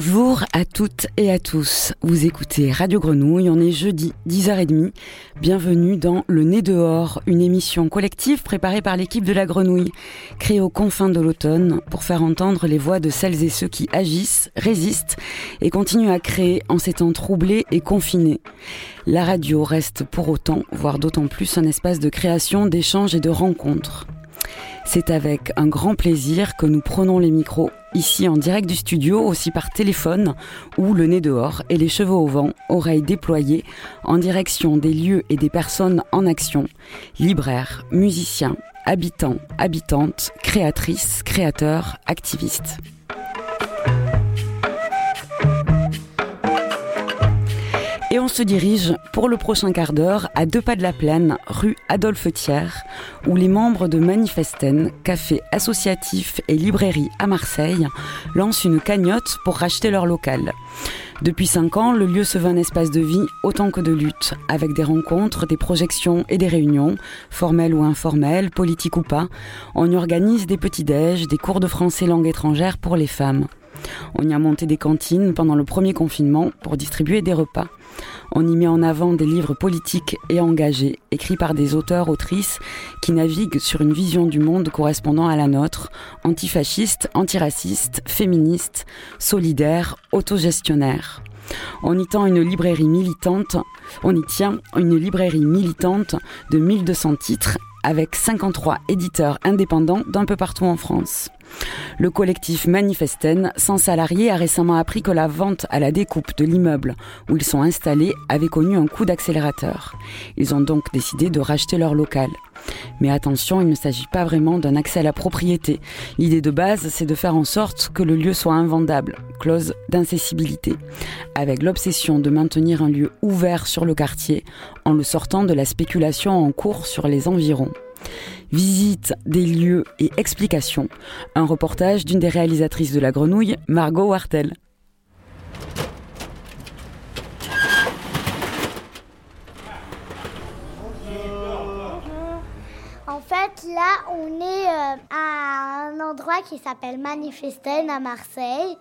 Bonjour à toutes et à tous. Vous écoutez Radio Grenouille, on est jeudi 10h30. Bienvenue dans Le Nez dehors, une émission collective préparée par l'équipe de la Grenouille, créée aux confins de l'automne pour faire entendre les voix de celles et ceux qui agissent, résistent et continuent à créer en ces temps troublés et confinés. La radio reste pour autant, voire d'autant plus, un espace de création, d'échange et de rencontres. C'est avec un grand plaisir que nous prenons les micros ici en direct du studio, aussi par téléphone ou le nez dehors et les cheveux au vent, oreilles déployées en direction des lieux et des personnes en action, libraires, musiciens, habitants, habitantes, créatrices, créateurs, activistes. Et on se dirige pour le prochain quart d'heure à deux pas de la plaine, rue Adolphe Thiers, où les membres de Manifesten, café associatif et librairie à Marseille, lancent une cagnotte pour racheter leur local. Depuis cinq ans, le lieu se veut un espace de vie autant que de lutte, avec des rencontres, des projections et des réunions, formelles ou informelles, politiques ou pas. On y organise des petits-déj, des cours de français langue étrangère pour les femmes. On y a monté des cantines pendant le premier confinement pour distribuer des repas. On y met en avant des livres politiques et engagés, écrits par des auteurs-autrices qui naviguent sur une vision du monde correspondant à la nôtre, antifasciste, antiraciste, féministe, solidaire, autogestionnaire. On y tient une librairie militante de 1200 titres avec 53 éditeurs indépendants d'un peu partout en France. Le collectif Manifesten, sans salariés, a récemment appris que la vente à la découpe de l'immeuble où ils sont installés avait connu un coup d'accélérateur. Ils ont donc décidé de racheter leur local. Mais attention, il ne s'agit pas vraiment d'un accès à la propriété. L'idée de base, c'est de faire en sorte que le lieu soit invendable, clause d'incessibilité, avec l'obsession de maintenir un lieu ouvert sur le quartier en le sortant de la spéculation en cours sur les environs. Visite des lieux et explications. Un reportage d'une des réalisatrices de La Grenouille, Margot Wartel. En fait, là, on est euh, à un endroit qui s'appelle Manifesten à Marseille.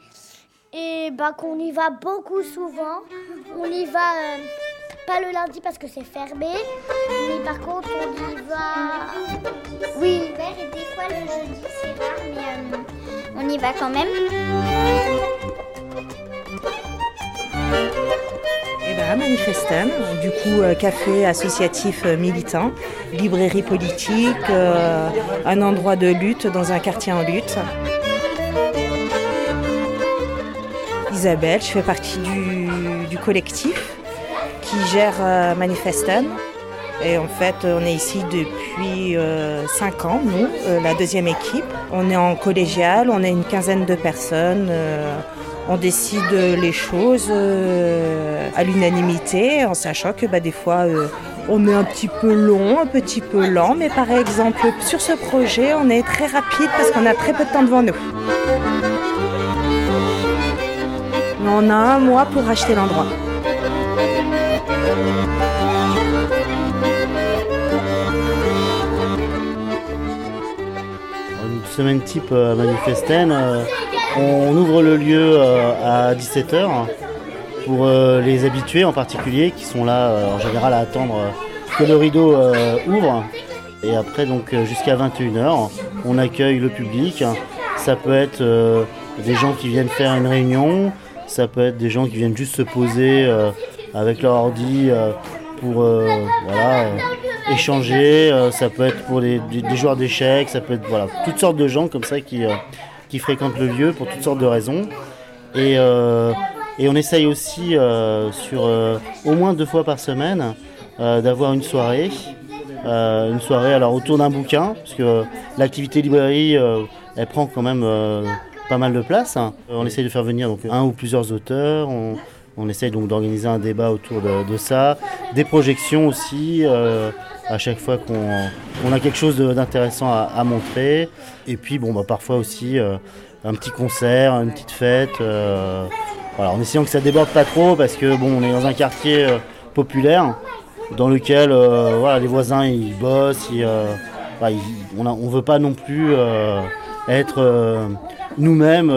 Et bah, qu'on y va beaucoup souvent. On y va euh, pas le lundi parce que c'est fermé. Mais par contre, on y va. Oui, l'hiver et des fois le jeudi, c'est rare, mais euh, on y va quand même. Eh ben, à Manifestan, du coup, euh, café associatif euh, militant, librairie politique, euh, un endroit de lutte dans un quartier en lutte. Isabelle, je fais partie du, du collectif qui gère euh, Manifestan. Et en fait, on est ici depuis 5 ans, nous, euh, la deuxième équipe. On est en collégial, on est une quinzaine de personnes. euh, on décide les choses euh, à l'unanimité, en sachant que bah, des fois, euh, on est un petit peu long, un petit peu lent. Mais par exemple, sur ce projet, on est très rapide parce qu'on a très peu de temps devant nous. On a un mois pour acheter l'endroit. Semaine type à Manifesten, euh, on ouvre le lieu euh, à 17h pour euh, les habitués en particulier qui sont là euh, en général à attendre euh, que le rideau euh, ouvre. Et après donc euh, jusqu'à 21h, on accueille le public. Ça peut être euh, des gens qui viennent faire une réunion, ça peut être des gens qui viennent juste se poser euh, avec leur ordi euh, pour euh, voilà, euh, échanger, euh, ça peut être pour des, joueurs d'échecs, ça peut être voilà, toutes sortes de gens comme ça qui, euh, qui fréquentent le lieu pour toutes sortes de raisons. Et, euh, on essaye aussi sur au moins deux fois par semaine d'avoir une soirée. Une soirée alors autour d'un bouquin, parce que l'activité librairie elle prend quand même pas mal de place. hein. On essaye de faire venir donc, un ou plusieurs auteurs, on, essaye donc d'organiser un débat autour de, ça, des projections aussi, à chaque fois qu'on on a quelque chose d'intéressant à, montrer. Et puis bon bah parfois aussi euh, un petit concert, une petite fête. euh, en essayant que ça déborde pas trop parce que bon on est dans un quartier euh, populaire dans lequel euh, voilà, les voisins ils bossent, on ne veut pas non plus être nous-mêmes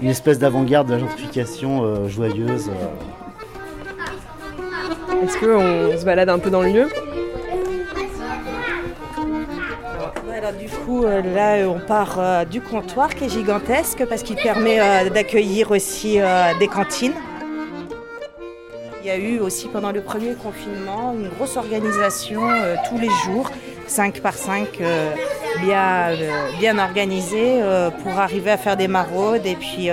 une espèce d'avant-garde de la gentrification joyeuse. Est-ce qu'on se balade un peu dans le lieu? Alors du coup, là, on part du comptoir qui est gigantesque parce qu'il permet d'accueillir aussi des cantines. Il y a eu aussi pendant le premier confinement une grosse organisation euh, tous les jours, 5 par 5, euh, bien, euh, bien organisée pour arriver à faire des maraudes et puis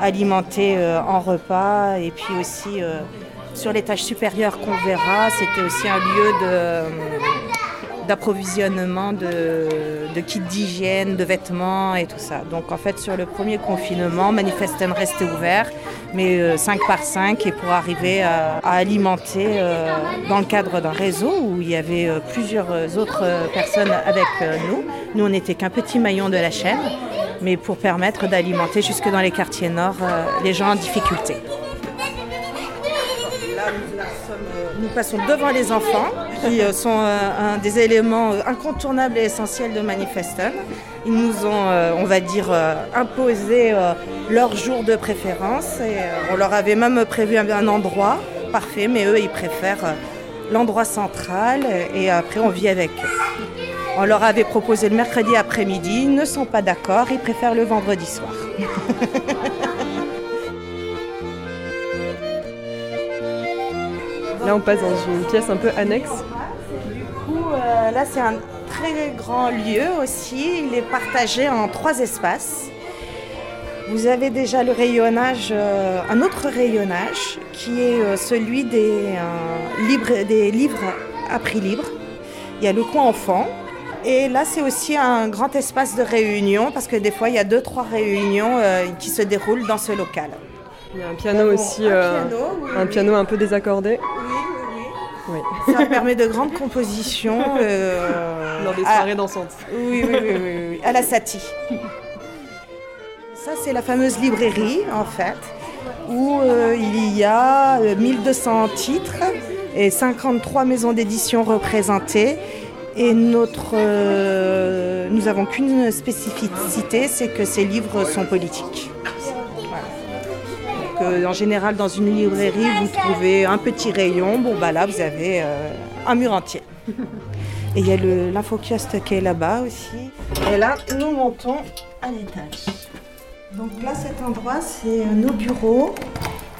alimenter en repas. Et puis aussi sur l'étage supérieur qu'on verra, c'était aussi un lieu de d'approvisionnement de, kits d'hygiène, de vêtements et tout ça. Donc en fait sur le premier confinement, Manifestem restait ouvert, mais 5 euh, par 5 et pour arriver à, alimenter euh, dans le cadre d'un réseau où il y avait euh, plusieurs autres personnes avec nous. Nous on n'était qu'un petit maillon de la chaîne, mais pour permettre d'alimenter jusque dans les quartiers nord les gens en difficulté. Passons devant les enfants, qui euh, sont euh, un des éléments euh, incontournables et essentiels de Manifeston. Ils nous ont, on va dire, imposé leur jour de préférence et on leur avait même prévu un endroit parfait, mais eux, ils préfèrent l'endroit central et après on vit avec eux. On leur avait proposé le mercredi après-midi, ils ne sont pas d'accord, ils préfèrent le vendredi soir. Là, on passe dans une pièce un peu annexe. Du coup, euh, là, c'est un très grand lieu aussi. Il est partagé en trois espaces. Vous avez déjà le rayonnage, euh, un autre rayonnage qui est euh, celui des, des livres à prix libre. Il y a le coin enfant. Et là, c'est aussi un grand espace de réunion parce que des fois, il y a deux, trois réunions qui se déroulent dans ce local. Il y a un piano aussi, un, piano, un peu désaccordé. Oui, oui, Ça permet de grandes compositions. Euh, Dans des soirées dansantes. Oui, oui, oui, oui, à la Satie. Ça, c'est la fameuse librairie, en fait, où euh, il y a 1200 euh, titres et 53 maisons d'édition représentées. Et notre, nous n'avons qu'une spécificité, c'est que ces livres sont politiques en général, dans une librairie, vous trouvez un petit rayon. Bon, bah là, vous avez euh, un mur entier. Et il y a l'infokiosque qui est là-bas aussi. Et là, nous montons à l'étage. Donc là, cet endroit, c'est nos bureaux.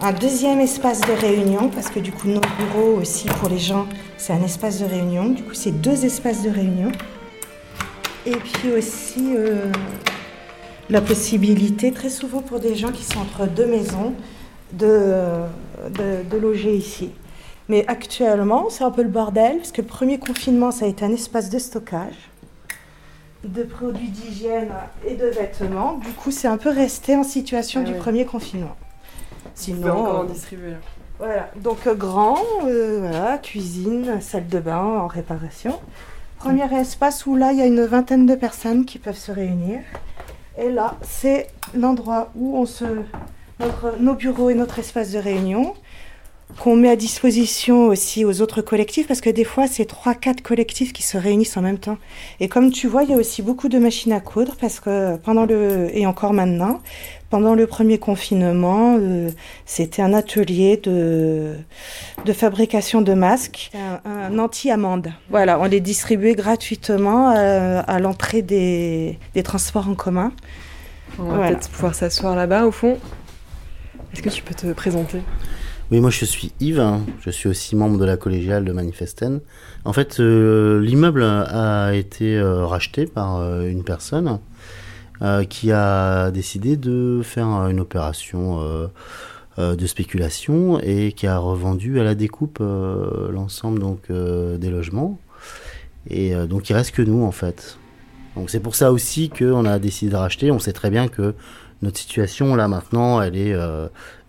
Un deuxième espace de réunion, parce que du coup, nos bureaux aussi, pour les gens, c'est un espace de réunion. Du coup, c'est deux espaces de réunion. Et puis aussi, euh, la possibilité, très souvent pour des gens qui sont entre deux maisons, de, de, loger ici. Mais actuellement, c'est un peu le bordel, parce que le premier confinement, ça a été un espace de stockage de produits d'hygiène et de vêtements. Du coup, c'est un peu resté en situation ah du premier confinement. Sinon, on distribuer. Voilà, donc euh, grand, euh, voilà, cuisine, salle de bain en réparation. Premier espace où là, il y a une vingtaine de personnes qui peuvent se réunir. Et là, c'est l'endroit où on se nos bureaux et notre espace de réunion qu'on met à disposition aussi aux autres collectifs parce que des fois c'est trois quatre collectifs qui se réunissent en même temps. Et comme tu vois il y a aussi beaucoup de machines à coudre parce que pendant le et encore maintenant pendant le premier confinement euh, c'était un atelier de de fabrication de masques. Un, anti-amende. Voilà on les distribuait gratuitement euh, à, l'entrée des, des transports en commun. On va peut-être pouvoir s'asseoir là-bas au fond. Est-ce que tu peux te présenter? Oui, moi je suis Yves, hein. je suis aussi membre de la collégiale de Manifesten. En fait, euh, l'immeuble a été euh, racheté par euh, une personne qui a décidé de faire une opération de spéculation et qui a revendu à la découpe l'ensemble donc des logements. Et donc il reste que nous en fait. Donc c'est pour ça aussi qu'on a décidé de racheter. On sait très bien que notre situation là maintenant, elle est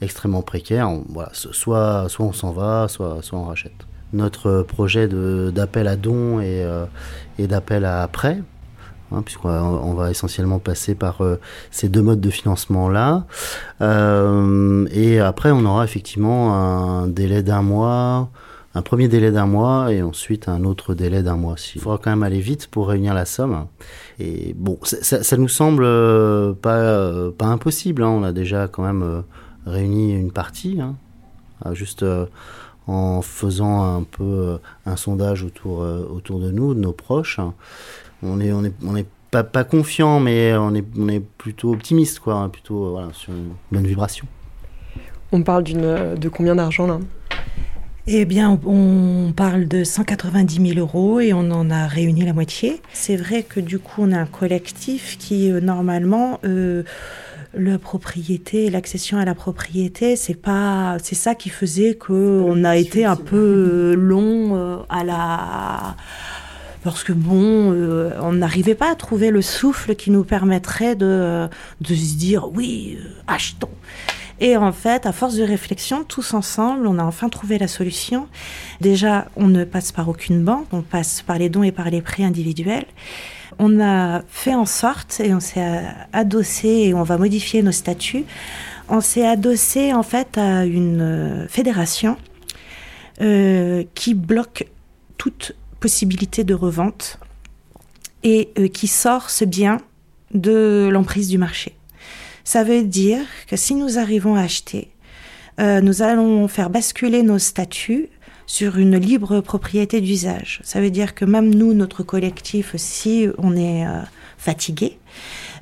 euh, extrêmement précaire. voilà, soit, soit on s'en va, soit, soit on rachète. Notre projet d'appel à dons et, euh, et d'appel à prêt, hein, puisqu'on va, essentiellement passer par euh, ces deux modes de financement là. et après, on aura effectivement un délai d'un mois un premier délai d'un mois et ensuite un autre délai d'un mois. Il faudra quand même aller vite pour réunir la somme. Et bon, ça, ça nous semble euh, pas, euh, pas impossible. Hein. On a déjà quand même euh, réuni une partie, hein. Ah, juste en faisant un peu un sondage autour, autour de nous, de nos proches. On est, on est, on est pas, pas confiant, mais on est, on est plutôt optimiste, quoi, hein, plutôt voilà, sur une bonne vibration. On parle d'une, de combien d'argent là? Eh bien, on parle de 190 000 euros et on en a réuni la moitié. C'est vrai que du coup, on a un collectif qui, euh, normalement, euh, la propriété, l'accession à la propriété, c'est pas, c'est ça qui faisait que on a été un peu long euh, à la parce que bon, on n'arrivait pas à trouver le souffle qui nous permettrait de, de se dire oui, achetons. Et en fait, à force de réflexion, tous ensemble, on a enfin trouvé la solution. Déjà, on ne passe par aucune banque, on passe par les dons et par les prêts individuels. On a fait en sorte, et on s'est adossé, et on va modifier nos statuts, on s'est adossé en fait à une euh, fédération euh, qui bloque toute possibilité de revente et euh, qui sort ce bien de l'emprise du marché. Ça veut dire que si nous arrivons à acheter, nous allons faire basculer nos statuts sur une libre propriété d'usage. Ça veut dire que même nous, notre collectif, si on est euh, fatigué,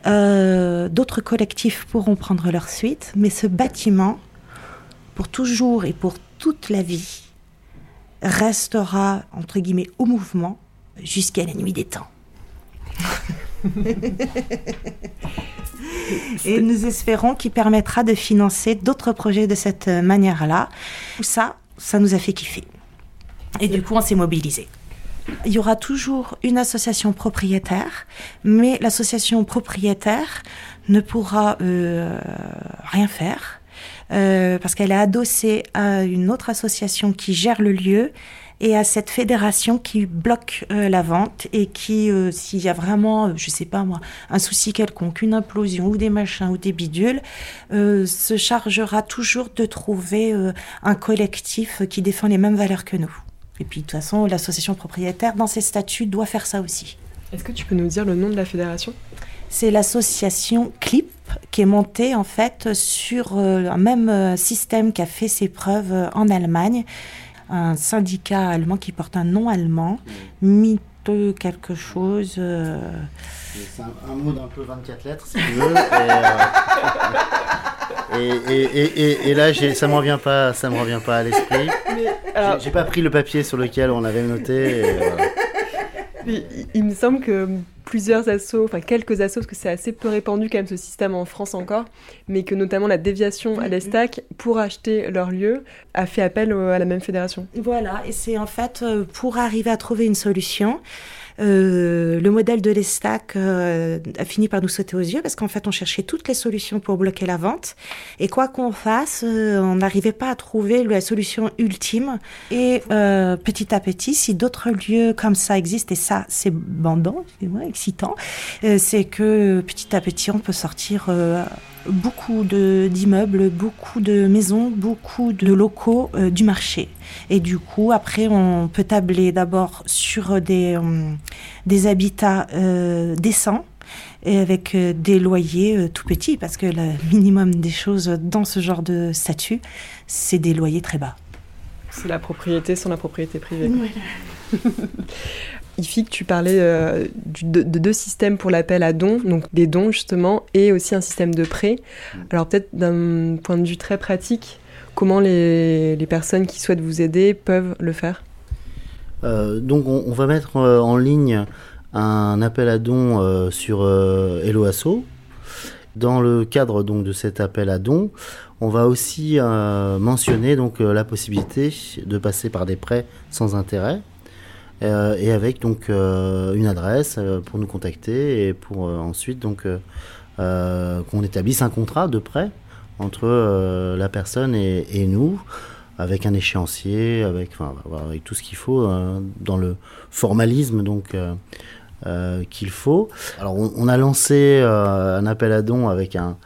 euh, d'autres collectifs pourront prendre leur suite, mais ce bâtiment, pour toujours et pour toute la vie, restera, entre guillemets, au mouvement jusqu'à la nuit des temps. Et nous espérons qu'il permettra de financer d'autres projets de cette manière-là. Ça, ça nous a fait kiffer. Et du coup, on s'est mobilisé. Il y aura toujours une association propriétaire, mais l'association propriétaire ne pourra euh, rien faire euh, parce qu'elle est adossée à une autre association qui gère le lieu et à cette fédération qui bloque euh, la vente et qui, euh, s'il y a vraiment, euh, je sais pas moi, un souci quelconque, une implosion ou des machins ou des bidules, se chargera toujours de trouver un collectif qui défend les mêmes valeurs que nous. Et puis de toute façon, l'association propriétaire, dans ses statuts, doit faire ça aussi. Est-ce que tu peux nous dire le nom de la fédération? C'est l'association CLIP, qui est montée en fait sur un même système qui a fait ses preuves en Allemagne. Un syndicat allemand qui porte un nom allemand, Quelque chose. Euh. C'est un, mot d'un peu 24 lettres, si tu veux. Et, là, ça me revient pas, ça me revient pas à l'esprit. J'ai pas pris le papier sur lequel on avait noté. Il, me semble que plusieurs assos, enfin quelques assos, parce que c'est assez peu répandu quand même ce système en France encore, mais que notamment la déviation à l'ESTAC, pour acheter leur lieu, a fait appel à la même fédération. Voilà, et c'est en fait euh, pour arriver à trouver une solution. Euh, le modèle de l'Estac euh, a fini par nous sauter aux yeux parce qu'en fait, on cherchait toutes les solutions pour bloquer la vente. Et quoi qu'on fasse, euh, on n'arrivait pas à trouver la solution ultime. Et petit à petit, si d'autres lieux comme ça existent, et ça, c'est bandant, c'est excitant, c'est que petit à petit, on peut sortir beaucoup d'immeubles, beaucoup de maisons, beaucoup de locaux euh, du marché. Et du coup, après, on peut tabler d'abord sur des, euh, des habitats euh, décents et avec des loyers tout petits, parce que le minimum des choses dans ce genre de statut, c'est des loyers très bas. C'est la propriété sans la propriété privée. que tu parlais euh, de, deux systèmes pour l'appel à dons, donc des dons justement, et aussi un système de prêt. Mm. Alors peut-être d'un point de vue très pratique, comment les, personnes qui souhaitent vous aider peuvent le faire? Euh, Donc on, va mettre euh, en ligne un appel à dons sur Helloasso. Dans le cadre donc de cet appel à dons, on va aussi mentionner donc la possibilité de passer par des prêts sans intérêt. Euh, et avec donc euh, une adresse euh, pour nous contacter et pour ensuite donc qu'on établisse un contrat de prêt entre la personne et, nous avec un échéancier, avec, enfin, avec tout ce qu'il faut dans le formalisme donc qu'il faut. Alors on, a lancé un appel à dons avec un,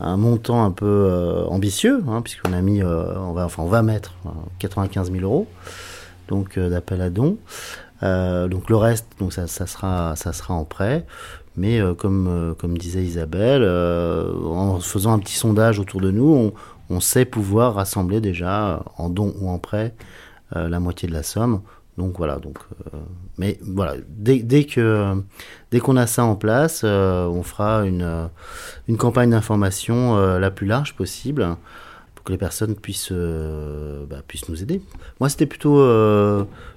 montant un peu ambitieux, hein, puisqu'on a mis, va, enfin mettre 95 000 euros. Donc d'appel à dons. donc le reste, donc ça, sera, ça sera en prêt. Mais comme, comme disait Isabelle, en faisant un petit sondage autour de nous, on, sait pouvoir rassembler déjà en dons ou en prêt la moitié de la somme. Donc voilà, donc, euh, mais voilà, dès, que dès qu'on a ça en place, euh, on fera euh, une campagne d'information la plus large possible que les personnes puissent, bah, puissent nous aider. Moi, c'était plutôt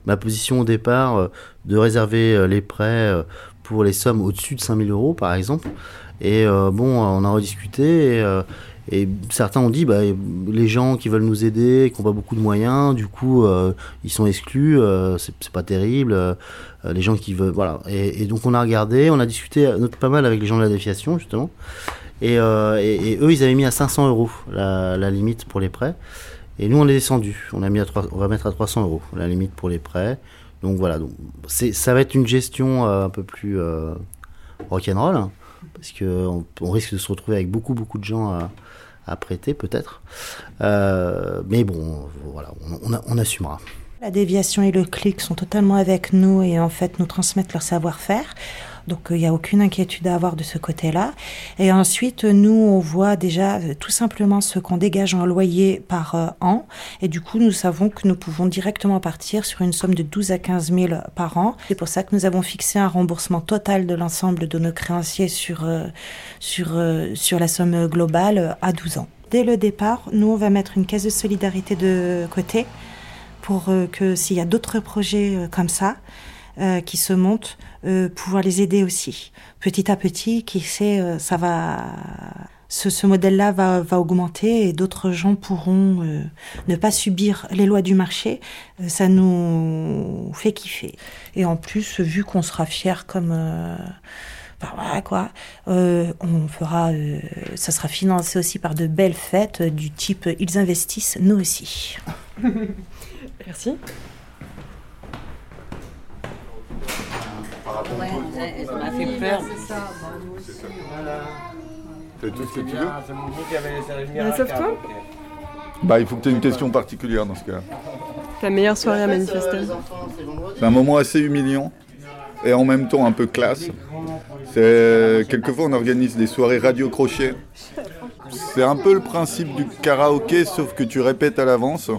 ma position au départ de réserver les prêts pour les sommes au-dessus de 5000 euros, par exemple. Et bon, on a rediscuté. Et, certains ont dit, bah, les gens qui veulent nous aider, qui n'ont pas beaucoup de moyens, du coup, euh, ils sont exclus, euh, c'est pas terrible. Euh, les gens qui veulent, voilà. Et, donc on a regardé, on a discuté pas mal avec les gens de la défiation justement. Et, eux, ils avaient mis à 500 euros la, limite pour les prêts. Et nous, on est descendu. On a mis à 3, on va mettre à 300 euros la limite pour les prêts. Donc voilà. Donc ça va être une gestion un peu plus rock'n'roll, hein, parce qu'on on risque de se retrouver avec beaucoup beaucoup de gens à prêter peut-être. Euh, mais bon, voilà, on, assumera. La déviation et le clic sont totalement avec nous et en fait nous transmettent leur savoir-faire. Donc il n'y a aucune inquiétude à avoir de ce côté-là. Et ensuite, nous, on voit déjà euh, tout simplement ce qu'on dégage en loyer par euh, an. Et du coup, nous savons que nous pouvons directement partir sur une somme de 12 à 15 000 par an. C'est pour ça que nous avons fixé un remboursement total de l'ensemble de nos créanciers sur, sur, sur la somme globale à 12 ans. Dès le départ, nous, on va mettre une caisse de solidarité de côté pour euh, que s'il y a d'autres projets euh, comme ça euh, qui se montent, pouvoir les aider aussi. Petit à petit, qui sait, ça va, ce, ce modèle-là va, va, augmenter et d'autres gens pourront ne pas subir les lois du marché. ça nous fait kiffer. Et en plus, vu qu'on sera fiers comme voilà quoi. Euh, on fera, euh, ça sera financé aussi par de belles fêtes du type ils investissent, nous aussi. Merci. Ouais, ça m'a fait peur. C'est tout ce que tu veux Sauf toi Bah, il faut que tu aies une question particulière dans ce cas. Ta meilleure soirée à manifester C'est un moment assez humiliant et en même temps un peu classe. C'est quelquefois on organise des soirées radio crochet. C'est un peu le principe du karaoké sauf que tu répètes à l'avance.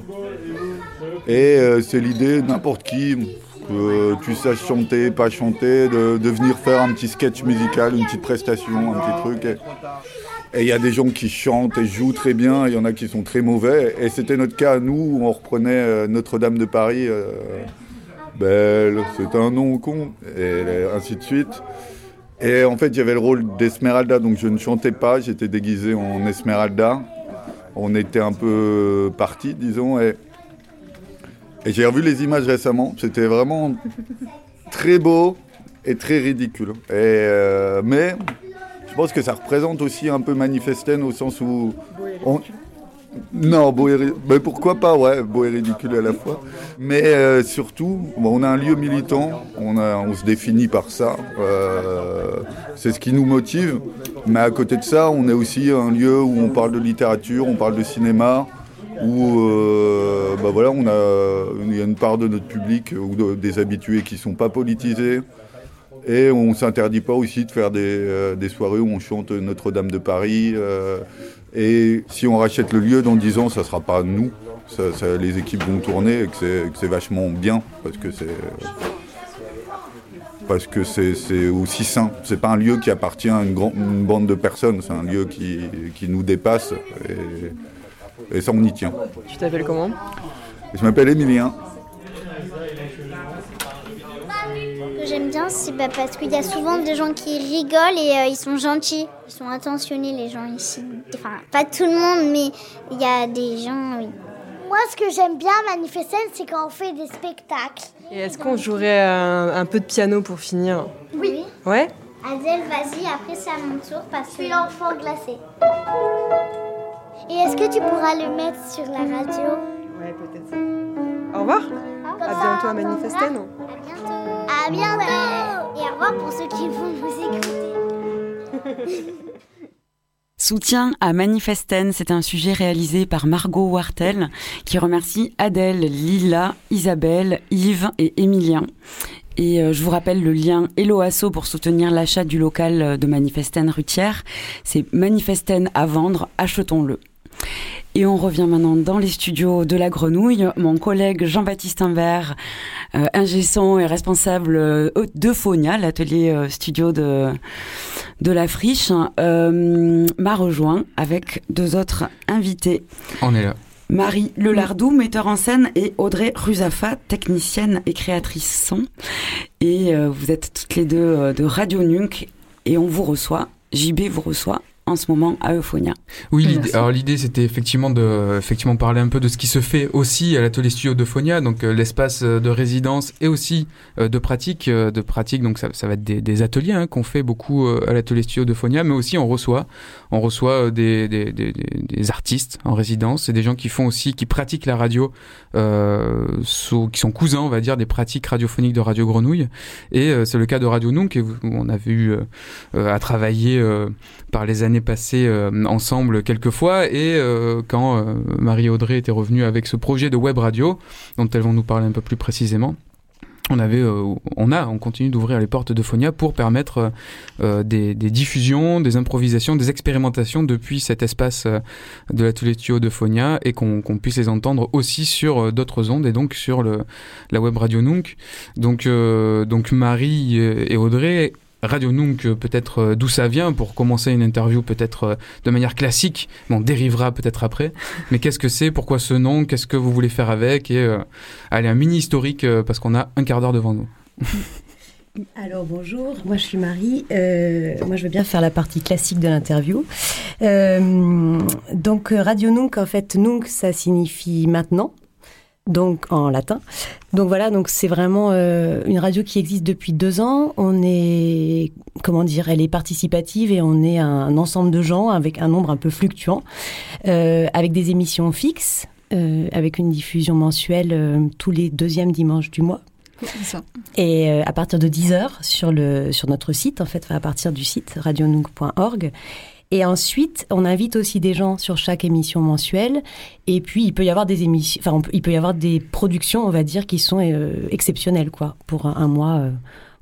Et euh, c'est l'idée n'importe qui, que tu saches chanter, pas chanter, de, venir faire un petit sketch musical, une petite prestation, un petit truc. Et il y a des gens qui chantent et jouent très bien, il y en a qui sont très mauvais. Et c'était notre cas, nous, où on reprenait euh, Notre-Dame de Paris. Euh, belle, c'est un nom con, et ainsi de suite. Et en fait, avait le rôle d'Esmeralda, donc je ne chantais pas, j'étais déguisé en Esmeralda. On était un peu partis, disons, et, et j'ai revu les images récemment. C'était vraiment très beau et très ridicule. Euh, mais je pense que ça représente aussi un peu Manifesten au sens où on, non, beau et mais pourquoi pas, ouais, beau et ridicule à la fois. Mais euh, surtout, on a un lieu militant, on se définit par ça, euh, c'est ce qui nous motive. Mais à côté de ça, on est aussi un lieu où on parle de littérature, on parle de cinéma, où euh, bah voilà, on a, il y a une part de notre public ou des habitués qui ne sont pas politisés. Et on ne s'interdit pas aussi de faire des, des, soirées où on chante Notre-Dame de Paris. Et si on rachète le lieu dans 10 ans, ça ne sera pas nous. les équipes vont tourner et que c'est vachement bien parce que c'est parce que c'est aussi sain. C'est pas un lieu qui appartient à une, bande de personnes, c'est un lieu qui, nous dépasse et, ça on y tient. Tu t'appelles comment Je m'appelle Emilien. j'aime bien, c'est bah, parce qu'il y a souvent des gens qui rigolent et euh, ils sont gentils. Ils sont attentionnés, les gens ici. Enfin, pas tout le monde, mais il y a des gens, oui. Moi, ce que j'aime bien à Manifesten, c'est quand on fait des spectacles. Et est-ce qu'on jouerait un, peu de piano pour finir Oui. Ouais Adèle, vas-y, après c'est à mon tour parce que je suis l'enfant glacé. Et est-ce que tu pourras le mettre sur la radio? Ouais, peut-être. Au revoir. À bientôt à Manifesten. À bientôt. À bientôt Et au revoir pour ceux qui vont nous écouter. Soutien à Manifesten, c'est un sujet réalisé par Margot Wartel qui remercie Adèle, Lila, Isabelle, Yves et Emilien. Et euh, je vous rappelle le lien Helloasso pour soutenir l'achat du local euh, de Manifesten Rutière. C'est Manifesten à vendre, achetons-le. Et on revient maintenant dans les studios de la Grenouille. Mon collègue Jean-Baptiste Imbert, euh, ingé son et responsable euh, de Fonia, l'atelier euh, studio de, de la Friche, euh, m'a rejoint avec deux autres invités. On est là. Marie Lelardou, metteur en scène, et Audrey Ruzafa, technicienne et créatrice son. Et euh, vous êtes toutes les deux de Radio Nunk et on vous reçoit. JB vous reçoit en ce moment à Euphonia. Oui, Merci. alors l'idée c'était effectivement de effectivement parler un peu de ce qui se fait aussi à l'atelier studio de Phonia, donc euh, l'espace euh, de résidence et aussi euh, de pratique, euh, de pratique. Donc ça, ça va être des, des ateliers hein, qu'on fait beaucoup euh, à l'atelier studio de Phonia, mais aussi on reçoit, on reçoit des, des, des, des- des artistes en résidence et des gens qui font aussi, qui pratiquent la radio, euh, sous- qui sont cousins, on va dire, des pratiques radiophoniques de Radio Grenouille. Et euh, c'est le cas de Radio Nunk, et où on a vu euh, euh, à travailler euh, par les années passées euh, ensemble quelques fois et euh, quand euh, Marie-Audrey était revenue avec ce projet de web radio dont elles vont nous parler un peu plus précisément on avait, on a, on continue d'ouvrir les portes de Phonia pour permettre des, diffusions, des improvisations, des expérimentations depuis cet espace de l'atelier studio de Phonia et qu'on puisse les entendre aussi sur d'autres ondes et donc sur le, la web radio Nunk. Donc, donc Marie et Audrey Radio Nunk, euh, peut-être euh, d'où ça vient, pour commencer une interview peut-être euh, de manière classique, mais on dérivera peut-être après. Mais qu'est-ce que c'est? Pourquoi ce nom? Qu'est-ce que vous voulez faire avec? Et euh, allez, un mini historique, euh, parce qu'on a un quart d'heure devant nous. Alors bonjour, moi je suis Marie. Euh, moi je veux bien faire la partie classique de l'interview. Euh, donc Radio Nunc, en fait, Nunc ça signifie maintenant, donc en latin. Donc voilà, donc c'est vraiment euh, une radio qui existe depuis deux ans. On est, comment dire, elle est participative et on est un ensemble de gens avec un nombre un peu fluctuant, euh, avec des émissions fixes, euh, avec une diffusion mensuelle euh, tous les deuxièmes dimanches du mois. Et euh, à partir de 10h sur, le, sur notre site, en fait, à partir du site radionook.org. Et ensuite, on invite aussi des gens sur chaque émission mensuelle. Et puis, il peut y avoir des émissions, enfin, il peut y avoir des productions, on va dire, qui sont euh, exceptionnelles, quoi, pour un, un mois. euh,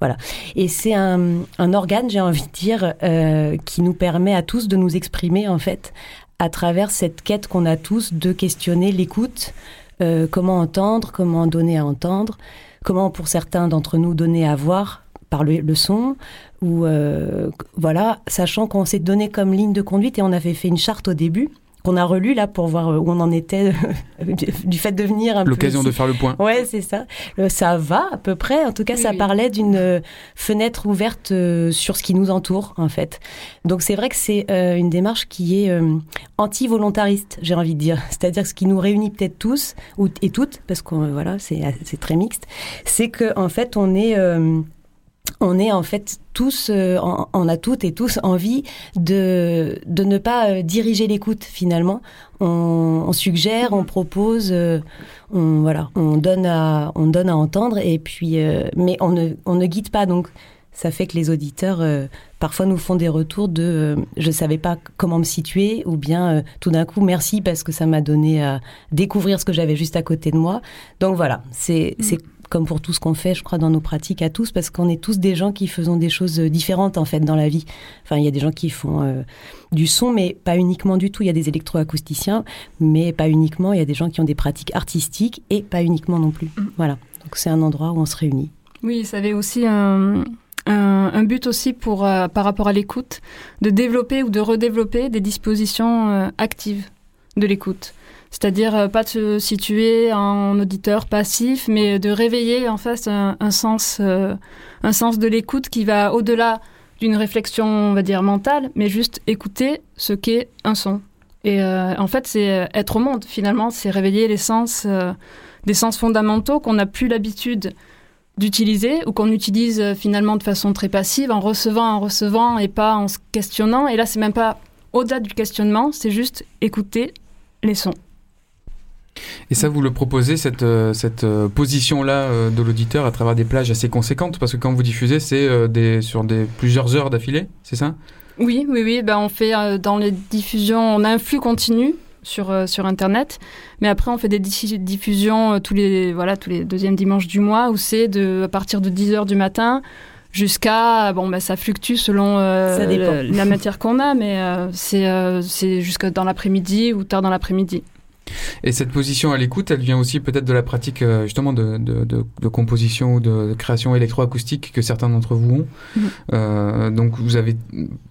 voilà. Et c'est un, un organe, j'ai envie de dire, euh, qui nous permet à tous de nous exprimer, en fait, à travers cette quête qu'on a tous de questionner l'écoute, euh, comment entendre, comment donner à entendre, comment pour certains d'entre nous donner à voir par le, le son, ou euh, voilà, sachant qu'on s'est donné comme ligne de conduite et on avait fait une charte au début qu'on a relue là pour voir où on en était du- du fait de venir un peu L'occasion de faire le point. Ouais, c'est ça. Euh, ça va à peu près. En tout cas, ça parlait d'une euh, fenêtre ouverte euh, sur ce qui nous entoure, en fait. Donc c'est vrai que c'est euh, une démarche qui est euh, anti-volontariste, j'ai envie de dire. C'est-à-dire ce qui nous réunit peut-être tous ou, et toutes, parce que euh, voilà, c'est c'est très mixte, c'est que en fait on est euh, on est en fait tous, euh, on, a toutes et tous envie de, de ne pas euh, diriger l'écoute finalement. On, suggère, on propose, euh, on, voilà, on, donne à, on donne à entendre, et puis, mais on ne, on ne guide pas. Donc ça fait que les auditeurs parfois nous font des retours de je savais pas comment me situer ou bien tout d'un coup merci parce que ça m'a donné à découvrir ce que j'avais juste à côté de moi. Donc voilà, c'est c'est comme pour tout ce qu'on fait, je crois, dans nos pratiques à tous, parce qu'on est tous des gens qui faisons des choses euh, différentes, en fait, dans la vie. Enfin, il y a des gens qui font euh, du son, mais pas uniquement du tout. Il y a des électroacousticiens, mais pas uniquement. Il y a des gens qui ont des pratiques artistiques et pas uniquement non plus. Voilà. Donc, c'est un endroit où on se réunit. Oui, ça avait aussi un, un, un but aussi pour, euh, par rapport à l'écoute, de développer ou de redévelopper des dispositions euh, actives de l'écoute. C'est-à-dire euh, pas de se situer en auditeur passif, mais de réveiller en face un, sens, euh, un sens de l'écoute qui va au-delà d'une réflexion, on va dire, mentale, mais juste écouter ce qu'est un son. Et euh, en fait, c'est être au monde, finalement, c'est réveiller les sens, des sens fondamentaux qu'on n'a plus l'habitude d'utiliser ou qu'on utilise finalement de façon très passive, en recevant, en recevant et pas en se questionnant. Et là, c'est même pas au-delà du questionnement, c'est juste écouter les sons. Et ça, vous le proposez, cette, cette position-là de l'auditeur à travers des plages assez conséquentes? Parce que quand vous diffusez, c'est des, sur des, plusieurs heures d'affilée, c'est ça? Oui, oui, oui. Ben, on fait dans les diffusions, on a un flux continu sur, euh, sur Internet. Mais après, on fait des diffusions euh, tous, les, voilà, tous les deuxièmes dimanches du mois où c'est de, à partir de 10h du matin jusqu'à bon bah ça fluctue selon euh, la matière qu'on a mais c'est c'est jusqu'à dans l'après-midi ou tard dans l'après-midi et cette position à l'écoute, elle vient aussi peut-être de la pratique euh, justement de, de, de, composition ou de création électroacoustique que certains d'entre vous ont. Mm-hmm. Euh, donc vous avez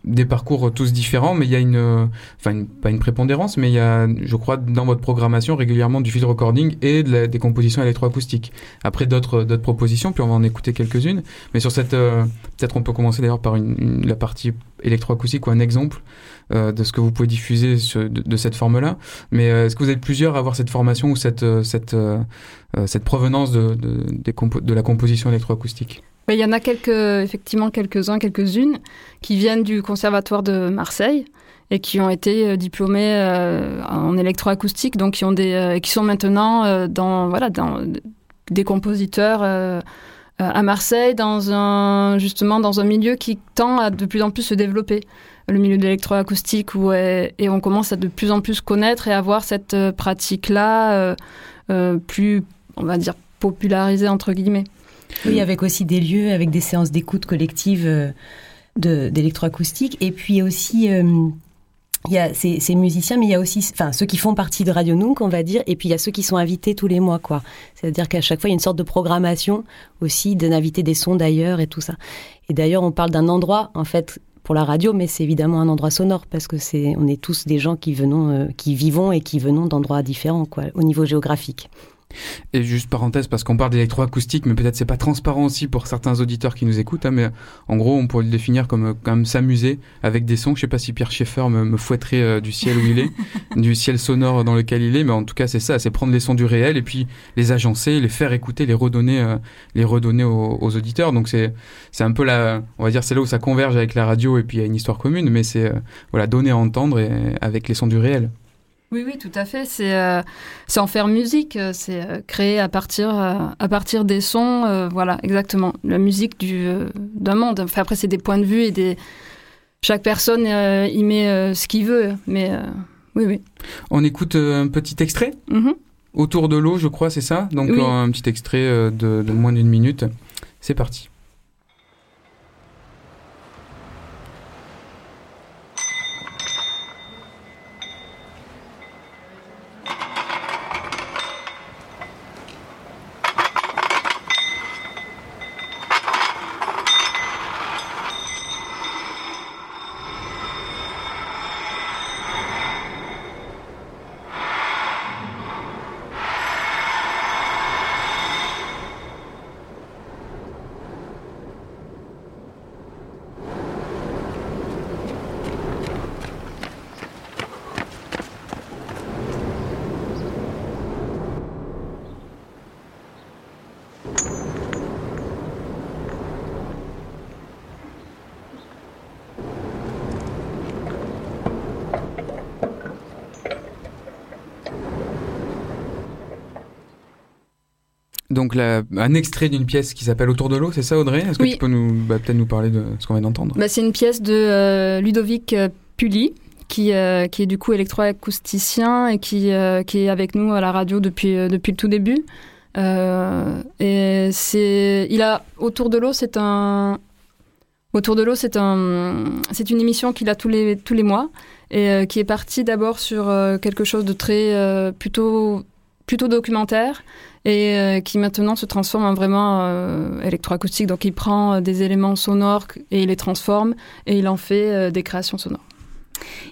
des parcours tous différents, mais il y a une, enfin pas une prépondérance, mais il y a, je crois, dans votre programmation régulièrement du field recording et de des compositions électroacoustiques. Après d'autres d'autres propositions, puis on va en écouter quelques-unes. Mais sur cette, euh, peut-être on peut commencer d'ailleurs par une, la partie électroacoustique ou un exemple de ce que vous pouvez diffuser de, cette forme-là. Mais euh, est-ce que vous êtes plusieurs à avoir cette formation ou cette, euh, cette, cette provenance de, de, de la composition électroacoustique? Il y en a quelques, effectivement quelques-uns, quelques-unes qui viennent du Conservatoire de Marseille et qui ont été diplômés en électroacoustique, donc qui, ont des, qui sont maintenant dans, voilà, dans des compositeurs à Marseille, dans un, justement dans un milieu qui tend à de plus en plus se développer le milieu de l'électroacoustique où et on commence à de plus en plus connaître et avoir cette euh, pratique-là euh, euh, plus, on va dire, popularisée entre guillemets. Oui, avec aussi des lieux, avec des séances d'écoute collective d'électroacoustique et puis aussi il y a ces, musiciens, mais il y a aussi, enfin, ceux qui font partie de Radio Nunk, on va dire, et puis il y a ceux qui sont invités tous les mois, quoi. C'est-à-dire qu'à chaque fois, il y a une sorte de programmation aussi d'inviter des sons d'ailleurs et tout ça. Et d'ailleurs, on parle d'un endroit, en fait, pour la radio, mais c'est évidemment un endroit sonore parce que c'est, on est tous des gens qui venons, euh, qui vivons et qui venons d'endroits différents, quoi, au niveau géographique. Et juste parenthèse, parce qu'on parle d'électroacoustique, mais peut-être c'est pas transparent aussi pour certains auditeurs qui nous écoutent, hein, mais en gros, on pourrait le définir comme, comme s'amuser avec des sons. Je sais pas si Pierre Schaeffer me, me fouetterait euh, du ciel où il est, du ciel sonore dans lequel il est, mais en tout cas, c'est ça, c'est prendre les sons du réel et puis les agencer, les faire écouter, les redonner, euh, les redonner aux, auditeurs. Donc c'est, c'est un peu la, on va dire, c'est là où ça converge avec la radio et puis il y a une histoire commune, mais c'est, euh, voilà, donner à entendre et, avec les sons du réel. Oui, oui, tout à fait. C'est euh, en faire musique, euh, c'est euh, créer à partir, à partir des sons, voilà, exactement, la musique d'un monde. Enfin, après, c'est des points de vue et des... chaque personne y met ce qu'il veut, mais oui, oui. On écoute un petit extrait? Mm-hmm. Autour de l'eau, je crois, c'est ça? Donc un petit extrait de moins d'une minute. C'est parti. Donc un extrait d'une pièce qui s'appelle Autour de l'eau, c'est ça Audrey? Est-ce que tu peux nous bah, peut-être nous parler de ce qu'on vient d'entendre? Bah, C'est une pièce de euh, Ludovic euh, Pully. Qui, euh, qui est du coup électroacousticien et qui, qui est avec nous à la radio depuis, depuis le tout début. et c'est, il a autour de l'eau, c'est un, autour de l'eau, c'est un, c'est une émission qu'il a tous les tous les mois et qui est partie d'abord sur quelque chose de très plutôt plutôt documentaire et euh, qui maintenant se transforme en vraiment euh, électroacoustique. Donc il prend euh, des éléments sonores et il les transforme et il en fait des créations sonores.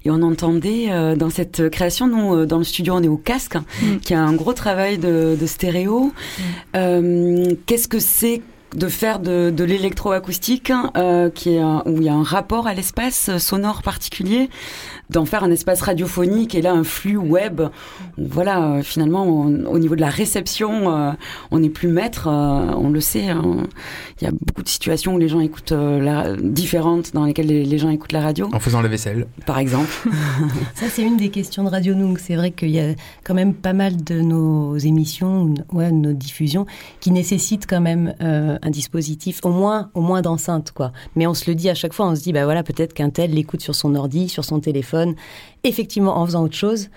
Et on entendait dans cette création, nous, dans le studio, on est au casque, mm. qui a un gros travail de, stéréo. Mm. Qu'est-ce que c'est de faire de, de l'électroacoustique, euh, qui est où il y a un rapport à l'espace sonore particulier, d'en faire un espace radiophonique et là un flux web. Voilà, euh, finalement, au niveau de la réception, euh, on n'est plus maître, euh, on le sait. Hein. Il y a beaucoup de situations où les gens écoutent la, différentes, dans lesquelles les, gens écoutent la radio. En faisant la vaisselle. Par exemple. Ça, c'est une des questions de Radio Nung. C'est vrai qu'il y a quand même pas mal de nos émissions, ouais, de nos diffusions, qui nécessitent quand même un dispositif, au moins, au moins d'enceinte, quoi. Mais on se le dit à chaque fois, on se dit, bah voilà, peut-être qu'un tel l'écoute sur son ordi, sur son téléphone effectivement en faisant autre chose.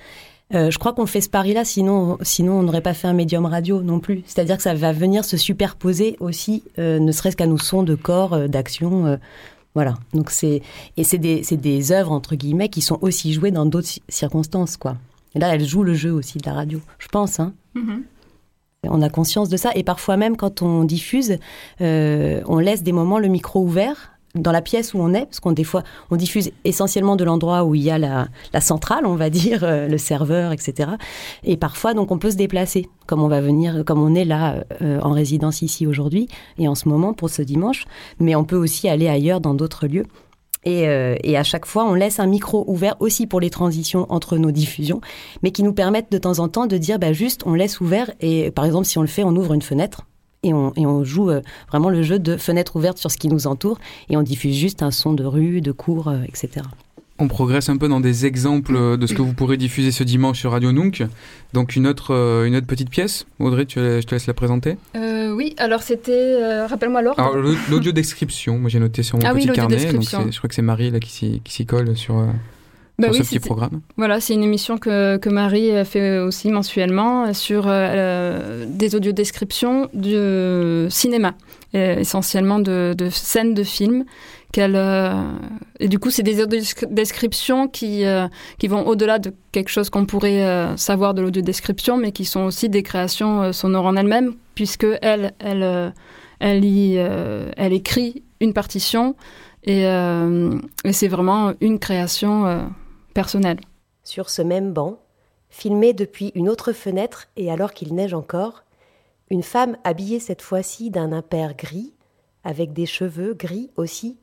Euh, je crois qu'on fait ce pari-là, sinon, sinon on n'aurait pas fait un médium radio non plus. C'est-à-dire que ça va venir se superposer aussi, euh, ne serait-ce qu'à nos sons de corps, euh, d'action. voilà. Donc c'est et c'est des, des œuvres entre guillemets qui sont aussi jouées dans d'autres circonstances, quoi. Et là, elles jouent le jeu aussi de la radio, je pense. Hein. Mm-hmm. On a conscience de ça et parfois même quand on diffuse, on laisse des moments le micro ouvert dans la pièce où on est, parce qu'on des fois on diffuse essentiellement de l'endroit où il y a la, centrale, on va dire, euh, le serveur, etc. Et parfois donc on peut se déplacer, comme on va venir, comme on est là euh, en résidence ici aujourd'hui et en ce moment pour ce dimanche, mais on peut aussi aller ailleurs dans d'autres lieux. Et, euh, et, à chaque fois, on laisse un micro ouvert aussi pour les transitions entre nos diffusions, mais qui nous permettent de temps en temps de dire, bah, juste, on laisse ouvert. Et par exemple, si on le fait, on ouvre une fenêtre et on, joue euh, vraiment le jeu de fenêtre ouverte sur ce qui nous entoure et on diffuse juste un son de rue, de cours, euh, etc. On progresse un peu dans des exemples euh, de ce que vous pourrez diffuser ce dimanche sur Radio Nunk. Donc une autre, une autre petite pièce. Audrey, tu, je te laisse la présenter. oui, alors c'était, rappelle-moi l'ordre. Alors l'audio description, moi j'ai noté sur mon ah petit carnet. Donc je crois que c'est Marie là qui s'y colle sur. Bah ce petit programme. Voilà, c'est une émission que, que, Marie fait aussi mensuellement sur euh, des audiodescriptions du cinéma, essentiellement de, de, scènes de films. Qu'elle, euh, et du coup, c'est des audiodescriptions qui, euh, qui vont au-delà de quelque chose qu'on pourrait savoir de l'audiodescription, mais qui sont aussi des créations sonores en elles-mêmes, puisque elle, elle, elle, y, elle écrit une partition et, et c'est vraiment une création Sur ce même banc, filmé depuis une autre fenêtre et alors qu'il neige encore, une femme habillée cette fois-ci d'un impair gris, avec des cheveux gris aussi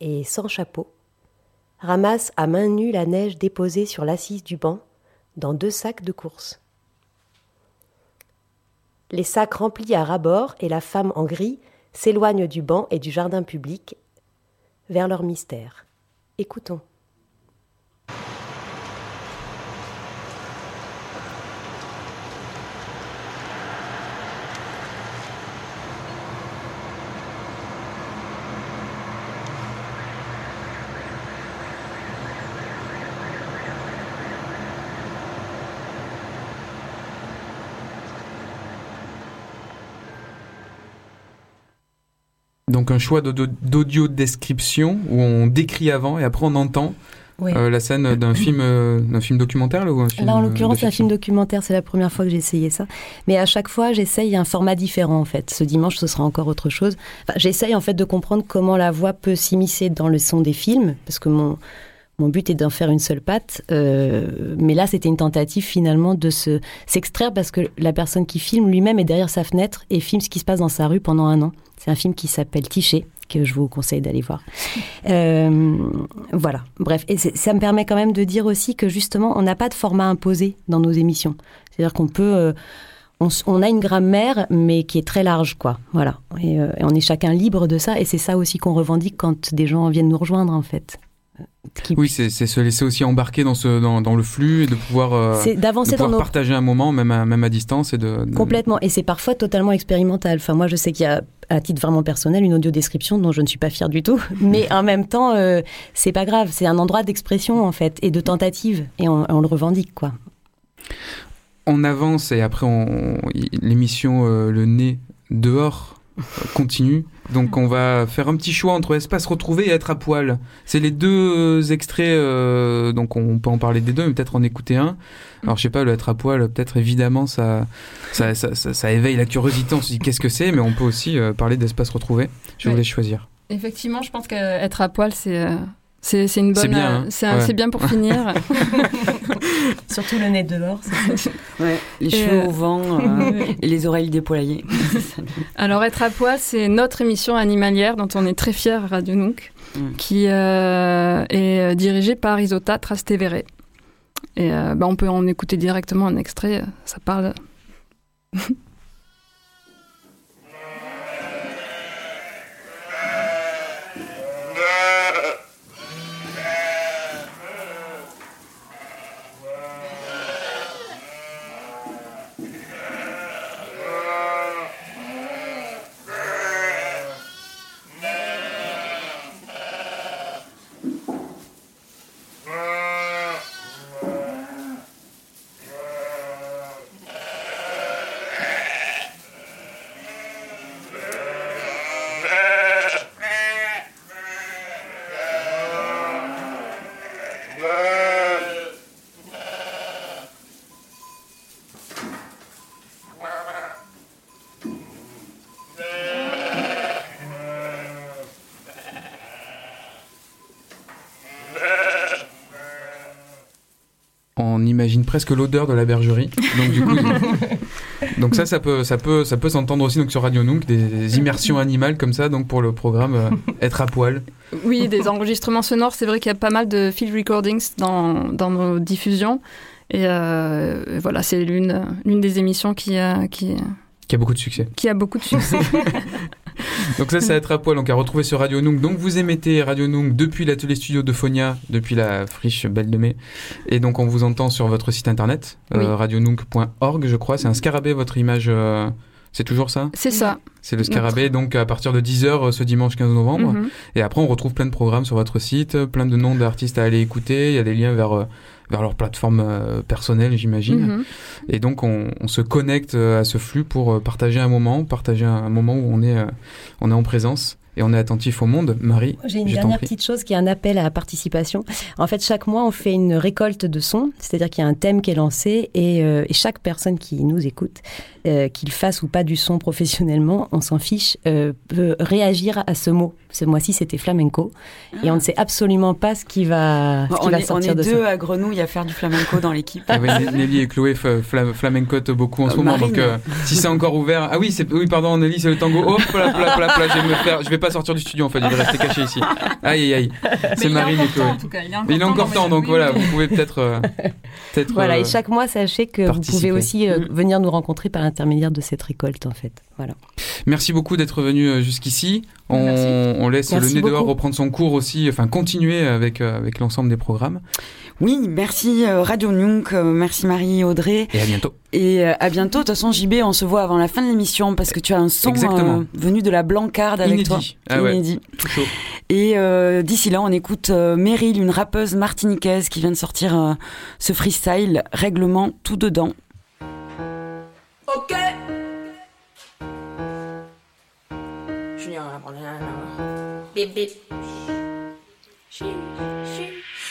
et sans chapeau, ramasse à main nue la neige déposée sur l'assise du banc dans deux sacs de course. Les sacs remplis à ras-bord et la femme en gris s'éloignent du banc et du jardin public vers leur mystère. Écoutons. Donc un choix d'audio description où on décrit avant et après on entend euh, la scène d'un film, euh, d'un film documentaire ou un film Là, en l'occurrence, c'est un film documentaire. C'est la première fois que j'ai essayé ça. Mais à chaque fois, j'essaye un format différent en fait. Ce dimanche, ce sera encore autre chose. j'essaye en fait de comprendre comment la voix peut s'immiscer dans le son des films, parce que mon mon but est d'en faire une seule patte, euh, mais là c'était une tentative finalement de se s'extraire parce que la personne qui filme lui-même est derrière sa fenêtre et filme ce qui se passe dans sa rue pendant un an. C'est un film qui s'appelle Tiché, que je vous conseille d'aller voir. Euh, voilà, bref, et ça me permet quand même de dire aussi que justement on n'a pas de format imposé dans nos émissions. C'est-à-dire qu'on peut euh, on, a une grammaire, mais qui est très large, quoi. Voilà. Et, et on est chacun libre de ça, et c'est ça aussi qu'on revendique quand des gens viennent nous rejoindre, en fait. Oui, c'est se laisser aussi embarquer dans, ce, dans, le flux et de pouvoir, euh, d'avancer dans partager un moment, même à, même à distance. Et de, Complètement. Et c'est parfois totalement expérimental. Enfin, moi, je sais qu'il y a, à titre vraiment personnel, une audio-description dont je ne suis pas fière du tout. Mais en même temps, euh, c'est pas grave. C'est un endroit d'expression, en fait, et de tentative. Et on, le revendique, quoi. On avance et après, l'émission euh, Le Nez dehors continue. Donc on va faire un petit choix entre espace retrouvé et être à poil. C'est les deux extraits, euh, donc on peut en parler des deux, mais peut-être en écouter un. Alors je sais pas, le être à poil, peut-être évidemment ça ça, ça, ça, éveille la curiosité, on se dit qu'est-ce que c'est, mais on peut aussi euh, parler d'espace retrouvé. Je voulais choisir. Effectivement, je pense qu'être à poil, c'est... Euh, C'est une bonne. C'est bien, hein. c'est Ouais. c'est bien pour finir. Surtout le nez dehors. Ouais, les Et, cheveux euh, au vent euh, et les oreilles déployées. Alors, Être à poil, c'est notre émission animalière dont on est très fiers à Radio Nook, Mm. qui euh, est euh, dirigée par Isota Trastevere. Et euh, bah, on peut en écouter directement un extrait, euh, ça parle. On imagine presque l'odeur de la bergerie. Donc du coup, donc ça, ça peut, ça peut, ça peut s'entendre aussi donc sur Radio Nook des immersions animales comme ça. Donc pour le programme euh, être à poil. Oui, des enregistrements sonores. C'est vrai qu'il y a pas mal de field recordings dans, dans nos diffusions. Et euh, voilà, c'est l'une l'une des émissions qui a, qui, Qui a beaucoup de succès. qui a beaucoup de succès. Donc ça, c'est être à poil, donc à retrouver sur Radio Nook. Donc vous émettez Radio Nook depuis l'atelier studio de Fonia, depuis la friche Belle de Mai. Et donc on vous entend sur votre site internet, euh, Oui. radionook.org, je crois. C'est un scarabée, votre image. euh, c'est toujours ça c'est ça. C'est le scarabée, donc à partir de 10h ce dimanche 15 novembre. Mhm. Et après, on retrouve plein de programmes sur votre site, plein de noms d'artistes à aller écouter. Il y a des liens vers, euh, vers leur plateforme euh, personnelle, j'imagine. Mhm. Et donc, on, on se connecte euh, à ce flux pour euh, partager un moment, partager un moment où on est, euh, on est en présence et on est attentif au monde. Marie, J'ai une je t'en dernière prie. petite chose qui est un appel à la participation. En fait, chaque mois, on fait une récolte de sons, c'est-à-dire qu'il y a un thème qui est lancé et, euh, et chaque personne qui nous écoute, euh, qu'il fasse ou pas du son professionnellement, on s'en fiche, euh, peut réagir à ce mot. Ce mois-ci, c'était flamenco et on ne sait absolument pas ce qui va, ce qui on, va est, on sortir est de deux ça. à Grenouille à faire du flamenco dans l'équipe. Ah ouais, N- Nelly et Chloé flamencotent beaucoup en ce Euh, moment, Marine. donc euh, si c'est encore ouvert, ah oui, oui, pardon, Nelly, c'est le tango. Hop là, là, là, là, je vais me faire, je vais pas sortir du studio en fait, je vais rester caché ici. Aïe aïe aïe, c'est Marine et Chloé. tout cas. Il est encore temps, donc voilà, vous pouvez peut-être, euh, peut-être. Voilà, euh, et chaque mois, sachez que vous pouvez aussi euh, Mm. venir nous rencontrer par l'intermédiaire de cette récolte, en fait. Voilà. Merci beaucoup d'être venu euh, jusqu'ici. On, laisse Merci le nez dehors reprendre son cours aussi, enfin continuer avec, euh, avec l'ensemble des programmes. Oui, merci euh, Radio Nunk, merci Marie et Audrey. Et à bientôt. Et à bientôt. De toute façon, JB, on se voit avant la fin de l'émission parce que tu as un son euh, venu de la Blancarde avec Inédit. toi. Ah ouais. Inédit. Tout chaud. Et euh, d'ici là, on écoute euh, Meryl, une rappeuse martiniquaise qui vient de sortir euh, ce freestyle, règlement tout dedans. Ok. Bip bip.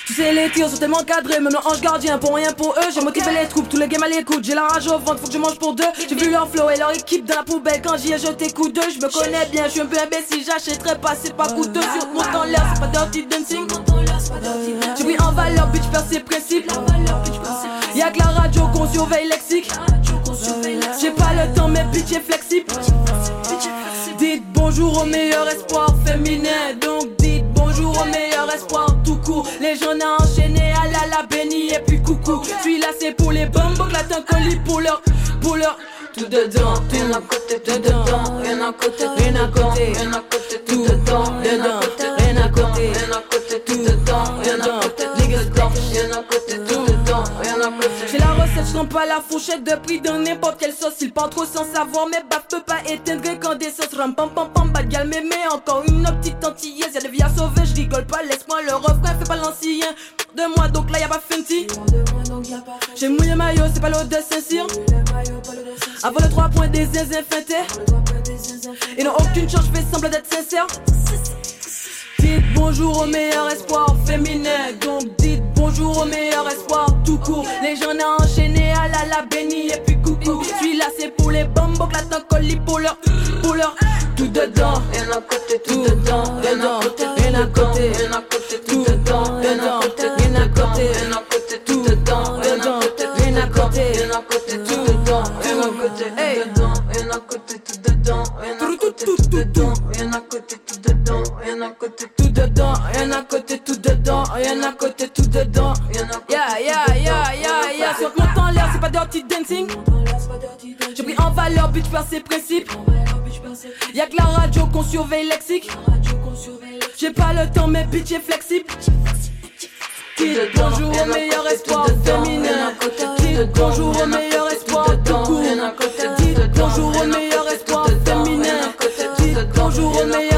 Tu sais, les tirs sont tellement cadrés, même le ange gardien pour rien pour eux. J'ai motivé les troupes, tous les games à l'écoute. J'ai la rage au ventre, faut que je mange pour deux. J'ai vu leur flow et leur équipe dans la poubelle quand j'y ai jeté coup d'eux. Je me connais bien, je suis un peu imbécile, j'achèterai pas, c'est pas coûteux. Sur mon temps l'air, c'est pas dirty dancing. J'ai pris en valeur, bitch, faire ses principes. Y'a que la radio qu'on surveille lexique. J'ai pas le temps, mais bitch est flexible. Dites bonjour au meilleur espoir Donc dites bonjour au meilleur espoir tout court. Les jeunes à enchaîner à la la béni et puis coucou. Suis là, c'est pour les bombes, là un colis pour leur, pour leur. Tout dedans, rien à côté, tout dedans, rien à côté, rien à côté, à côté, tout dedans, dedans, rien à côté, rien à côté, tout dedans, rien à côté, niggas dedans, rien à côté, tout dedans, rien à côté. J'ai la recette, je pas la fourchette de prix dans n'importe quelle sauce. Il parle trop sans savoir, mais bah peut pas éteindre quand des sauces ram pam pam pam, bad gal mémé, encore une autre petite antillaise. Y'a des vies à sauver, je rigole pas, laisse-moi le refrain, fais pas l'ancien. De moi, donc là y'a pas Fenty. J'ai mouillé maillot, c'est pas l'eau de Saint-Cyr. Avant le 3 points des zinzins feintés. Ils n'ont aucune chance, je fais semblant d'être sincère. Bonjour au meilleur espoir féminin. Donc dites bonjour au meilleur espoir tout court. Les gens n'ont enchaîné à la la bénie et puis coucou. Je suis là c'est pour les bambos, clatant colis pour leur, pour. Tout dedans, et d'un côté, tout dedans, et d'un côté, et d'un côté, et d'un côté, tout dedans, et côté, et côté, côté, tout dedans, et d'un côté, et côté, et d'un côté, tout dedans, et côté, tout dedans, et d'un côté, tout dedans, et d'un côté, tout dedans, côté, tout dedans. Y'en a côté tout dedans, y'en a côté tout dedans. Yeah, yeah, yeah, yeah, yeah. Sur mon temps l'air, c'est pas dirty dancing. J'ai pris en valeur, bitch, par ses principes. Y'a que la radio qu'on surveille lexique. J'ai pas le temps, mais bitch est flexible. Qui bonjour au meilleur espoir féminin. Qui bonjour au meilleur espoir tout court. Qui bonjour au meilleur espoir féminin. Qui bonjour au meilleur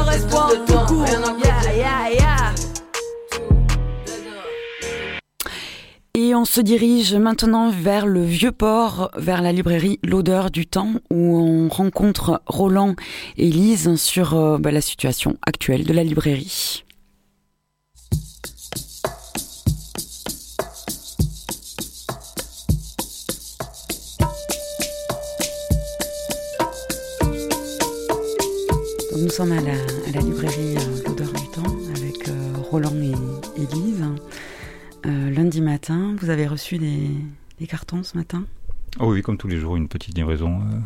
on se dirige maintenant vers le vieux port, vers la librairie L'odeur du temps, où on rencontre Roland et Lise sur euh, bah, la situation actuelle de la librairie. Nous sommes à la, à la librairie euh, L'odeur du temps avec euh, Roland et, et Lise. Euh, lundi matin, vous avez reçu des, des cartons ce matin? Oh oui, comme tous les jours, une petite livraison euh,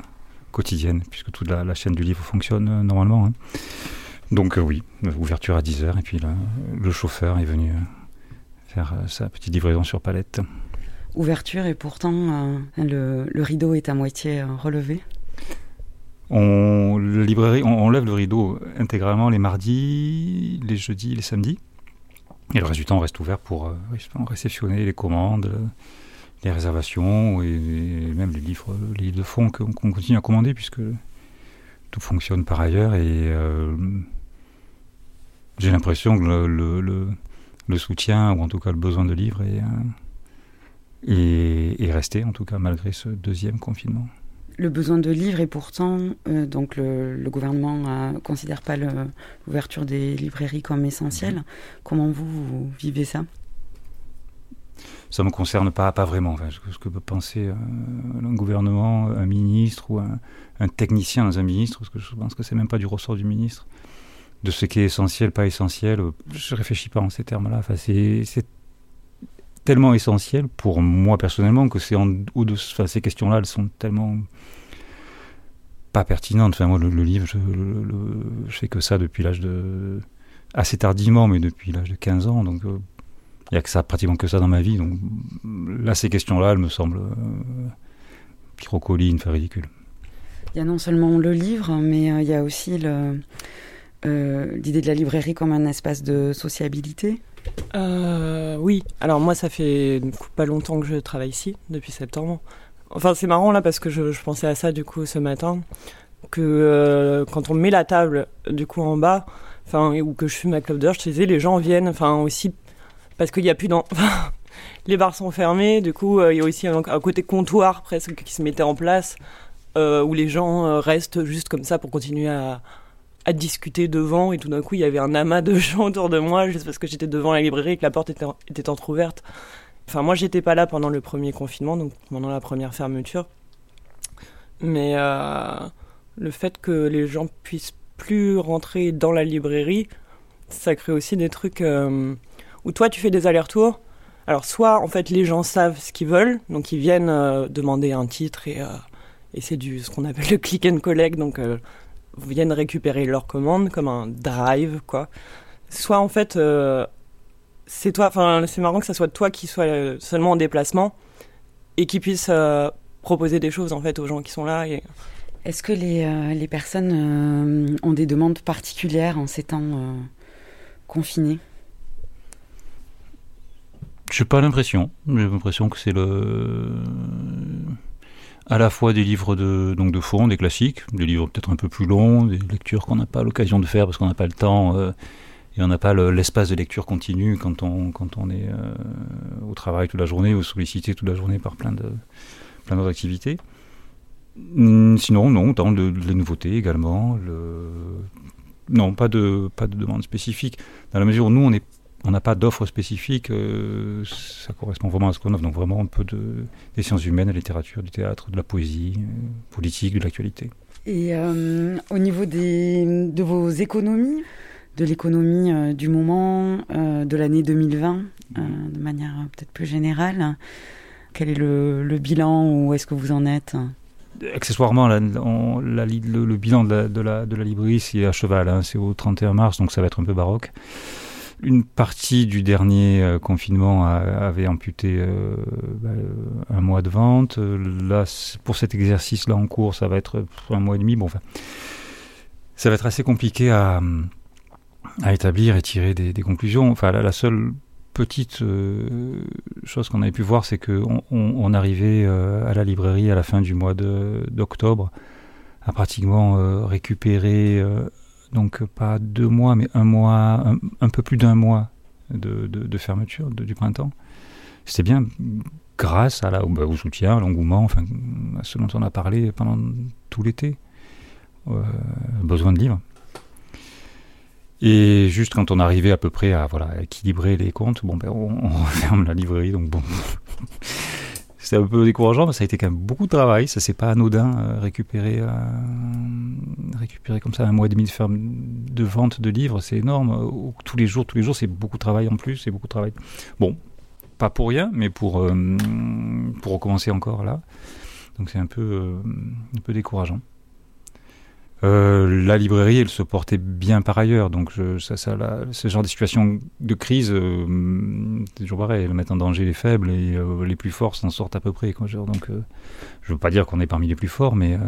quotidienne, puisque toute la, la chaîne du livre fonctionne euh, normalement. hein. Donc oui, ouverture à 10h, et puis là, le chauffeur est venu faire sa petite livraison sur palette. Ouverture et pourtant le, le rideau est à moitié relevé. On, librairie, on, on lève le rideau intégralement les mardis, les jeudis, les samedis? Et le on reste ouvert pour euh, réceptionner les commandes, euh, les réservations et, même les livres, les livres de fond qu'on continue à commander puisque tout fonctionne par ailleurs. Et euh, j'ai l'impression que le, le, soutien, ou en tout cas le besoin de livres, est, euh, est, est resté, en tout cas malgré ce deuxième confinement. Le besoin de livres et pourtant, euh, donc le, le gouvernement ne considère pas l'ouverture des librairies comme essentielle. Comment vous, vous vivez ça? Ça me concerne pas, pas vraiment. Enfin, ce, que, peut penser euh, un gouvernement, un ministre ou un, un technicien dans un ministre, parce que je pense que c'est même pas du ressort du ministre, de ce qui est essentiel, pas essentiel. euh, Je réfléchis pas en ces termes-là. Enfin, c'est tellement essentiel pour moi personnellement que ces questions-là, elles sont tellement pas pertinentes. Enfin, moi, le, livre, je, le- fais que ça depuis l'âge de assez tardivement, mais depuis l'âge de 15 ans, donc. euh, il n'y a que ça, pratiquement que ça dans ma vie. Donc là, ces questions-là, elles me semblent euh, pirocolines, enfin ridicules. Il y a non seulement le livre, mais euh, il y a aussi euh, l'idée de la librairie comme un espace de sociabilité. Euh, oui, alors moi ça fait pas longtemps que je travaille ici, depuis septembre. Enfin c'est marrant là parce que je, pensais à ça du coup ce matin, que euh, quand on met la table du coup en bas, enfin ou que je fume ma clope d'heure, je te disais les gens viennent, enfin aussi parce qu'il n'y a plus dans... les bars sont fermés, du coup euh, il y a aussi un, un côté comptoir presque qui se mettait en place, où les gens restent juste comme ça pour continuer à, à discuter devant et tout d'un coup il y avait un amas de gens autour de moi juste parce que j'étais devant la librairie et que la porte était, était entrouverte. Enfin moi j'étais pas là pendant le premier confinement donc pendant la première fermeture. Mais euh, le fait que les gens puissent plus rentrer dans la librairie, ça crée aussi des trucs euh, où toi tu fais des allers-retours. Alors soit en fait les gens savent ce qu'ils veulent, donc ils viennent euh, demander un titre et, et c'est du ce qu'on appelle le click and collect, donc viennent récupérer leur commande comme un drive quoi. Soit en fait euh, c'est toi, enfin c'est marrant que ça soit toi qui soit euh, seulement en déplacement et qui puisse euh, proposer des choses en fait aux gens qui sont là et Est-ce que les, euh, les personnes euh, ont des demandes particulières en ces temps euh, confinés? J'ai pas l'impression. J'ai l'impression que c'est le à la fois des livres de donc de fond, des classiques, des livres peut-être un peu plus longs, des lectures qu'on n'a pas l'occasion de faire parce qu'on n'a pas le temps euh, et on n'a pas le- l'espace de lecture continue quand on quand on est euh, au travail toute la journée ou sollicité toute la journée par plein de plein d'autres activités. Hum, Sinon, non, tant de, de la nouveauté également. Le... Non, pas de pas de demande spécifique. Dans la mesure où nous, on est on n'a pas d'offre spécifique, euh, ça correspond vraiment à ce qu'on offre. Donc vraiment un peu de, des sciences humaines, de la littérature, du théâtre, de la poésie, euh, politique, de l'actualité. Et euh, au niveau des, de vos économies, de l'économie euh, du moment, de l'année 2020, euh, de manière peut-être plus générale, quel est le, le bilan ou est-ce que vous en êtes? Accessoirement, la- on- la li- le, le bilan de la, de la, de la librairie, c'est à cheval, hein, c'est au 31 mars, donc ça va être un peu baroque. Une partie du dernier euh, confinement avait amputé euh, bah, un mois de vente. Là, pour cet exercice-là en cours, ça va être un mois et demi. Bon, ça va être assez compliqué à, établir et tirer des, conclusions. Enfin, la, seule petite euh, chose qu'on avait pu voir, c'est qu'on on, arrivait à la librairie à la fin du mois d'octobre à pratiquement récupérer donc pas deux mois, mais un mois, un, peu plus d'un mois de, fermeture du printemps. C'était bien grâce à la, bah, au soutien, à l'engouement, enfin, à ce dont on a parlé pendant tout l'été. Euh, besoin de livres. Et juste quand on arrivait à peu près à voilà équilibrer les comptes, bon ben on, on ferme la librairie, donc bon, c'est un peu décourageant, mais ça a été quand même beaucoup de travail. Ça, c'est pas anodin, euh, récupérer, euh, récupérer comme ça un mois et demi de, ferme, de vente de livres, c'est énorme. Euh, tous les jours, tous les jours, c'est beaucoup de travail en plus, c'est beaucoup de travail. Bon, pas pour rien, mais pour, pour recommencer encore là. Donc c'est un un peu décourageant. Euh, la librairie, elle se portait bien par ailleurs. Donc, ce genre de situation de crise, euh, c'est toujours pareil. Elle met en danger les faibles et euh, les plus forts s'en sortent à peu près. Quoi. Donc, je veux pas dire qu'on est parmi les plus forts, mais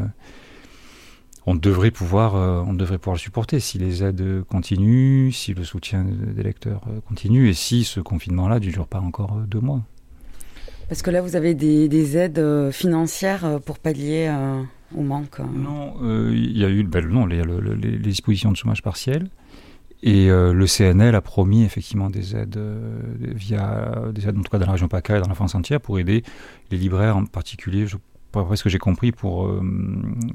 on devrait pouvoir, on devrait pouvoir le supporter si les aides continuent, si le soutien des lecteurs continue et si ce confinement-là ne dure pas encore deux mois. Parce que là, vous avez des, aides financières pour pallier euh. Non, euh, il y a eu ben, non, les, dispositions de chômage partiel. Et euh, le CNL a promis effectivement des aides via des aides en tout cas dans la région PACA et dans la France entière pour aider les libraires en particulier. Je, après ce que j'ai compris pour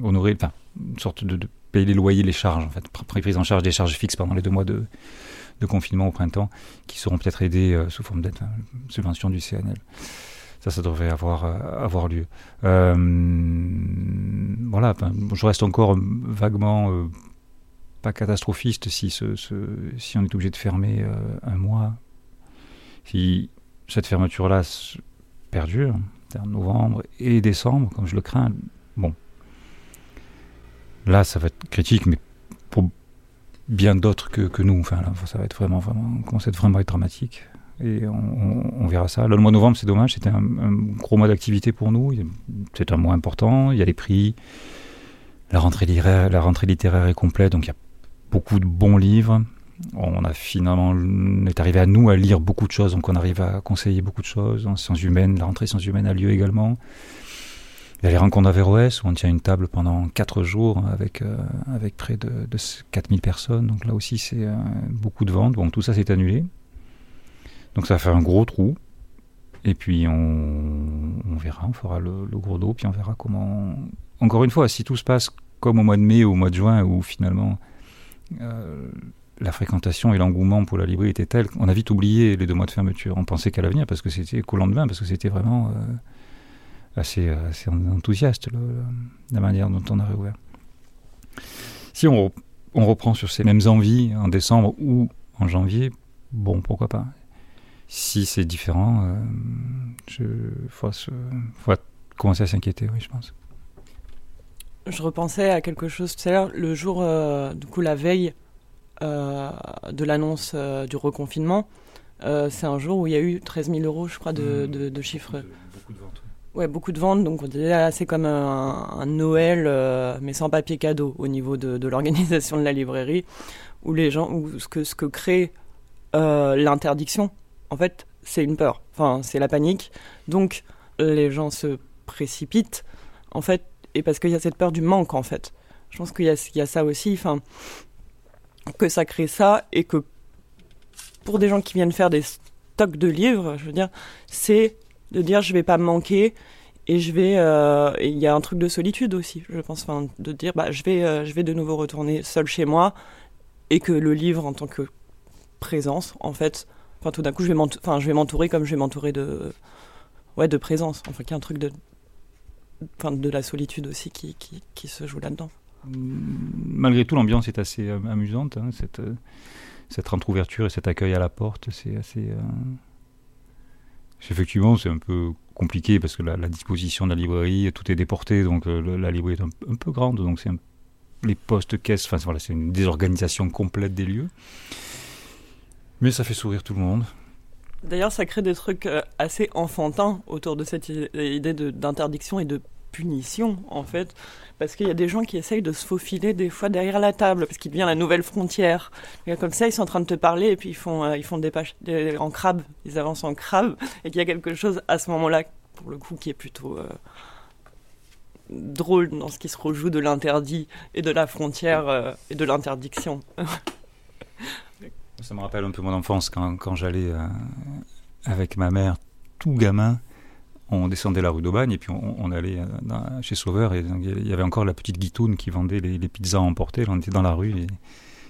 honorer, enfin une sorte de, payer les loyers, les charges en fait, prise en charge des charges fixes pendant les deux mois de, de confinement au printemps, qui seront peut-être aidés sous forme d'aide, subvention du CNL ça, ça devrait avoir, euh, lieu. Euh, voilà, je reste encore vaguement euh, pas catastrophiste si, on est obligé de fermer un mois. Si cette fermeture-là perdure, en novembre et décembre, comme je le crains, bon, là, ça va être critique, mais pour bien d'autres que, nous, enfin, ça va être vraiment, vraiment, commence à être vraiment dramatique et on, verra ça. le mois novembre, c'est dommage, c'était un, gros mois d'activité pour nous. C'est un mois important, il y a les prix, la rentrée, littéraire, la rentrée littéraire est complète, donc il y a beaucoup de bons livres. On a finalement, est arrivé à nous à lire beaucoup de choses, donc on arrive à conseiller beaucoup de choses. En sciences humaines, la rentrée sciences humaines a lieu également. Il y a les rencontres d'Averroès où on tient une table pendant 4 jours avec, euh, avec près de, de 4000 personnes. Donc là aussi, c'est euh, beaucoup de ventes. Bon, tout ça s'est annulé. Donc ça faire un gros trou. Et puis on, verra, on fera le, gros dos, puis on verra comment. Encore une fois, si tout se passe comme au mois de mai ou au mois de juin, où finalement euh, la fréquentation et l'engouement pour la librairie étaient tels qu'on a vite oublié les deux mois de fermeture. On pensait qu'à l'avenir, parce que c'était qu'au lendemain, parce que c'était vraiment euh, assez, assez, enthousiaste la manière dont on a réouvert. Si on reprend sur ces mêmes envies en décembre ou en janvier, bon, pourquoi pas si c'est différent, euh, il faut, commencer à s'inquiéter, oui, je pense. Je repensais à quelque chose tout à l'heure, le jour, euh, du coup, la veille euh, de l'annonce du reconfinement, c'est un jour où il y a eu 13 000 euros, je crois, de, mmh. de, chiffres. beaucoup de ventes. Ouais, beaucoup de ventes. Donc, on dirait c'est comme un, Noël, mais sans papier cadeau au niveau de, de l'organisation de la librairie, où les gens, où ce que, ce que crée l'interdiction en fait, c'est une peur. Enfin, c'est la panique. Donc, les gens se précipitent, en fait, et parce qu'il y a cette peur du manque, en fait. Je pense qu'il y, a ça aussi, enfin, que ça crée ça, et que pour des gens qui viennent faire des stocks de livres, je veux dire, c'est de dire je vais pas manquer, et je vais euh, il y a un truc de solitude aussi je pense enfin de dire bah je vais euh, je vais de nouveau retourner seul chez moi et que le livre en tant que présence en fait Enfin, tout d'un coup, je vais m'entourer comme je vais m'entourer de, ouais, de présence. Enfin, qu'il y a un truc de, enfin, de la solitude aussi qui, qui, se joue là-dedans. Malgré tout, l'ambiance est assez euh, amusante. Hein, cette, euh, cette et cet accueil à la porte, c'est assez. Euh, effectivement, c'est un peu compliqué parce que la, disposition de la librairie, tout est déporté, donc la librairie est un, peu grande, donc c'est les postes caisses, enfin voilà, c'est une désorganisation complète des lieux. Mais ça fait sourire tout le monde. D'ailleurs, ça crée des trucs euh, assez enfantins autour de cette idée d'interdiction et de punition, en fait. Parce qu'il y a des gens qui essayent de se faufiler des fois derrière la table, parce qu'il devient la nouvelle frontière. Et comme ça, ils sont en train de te parler et puis ils font, euh, ils font des pages en crabe, ils avancent en crabe, et qu'il y a quelque chose à ce moment-là, pour le coup, qui est plutôt euh, drôle dans ce qui se rejoue de l'interdit et de la frontière et de l'interdiction. Ça me rappelle un peu mon enfance quand, quand j'allais euh, avec ma mère, tout gamin, on descendait la rue d'Aubagne et puis on, allait euh, chez Sauveur et il y avait encore la petite guitoune qui vendait les, pizzas emportées. On était dans la rue et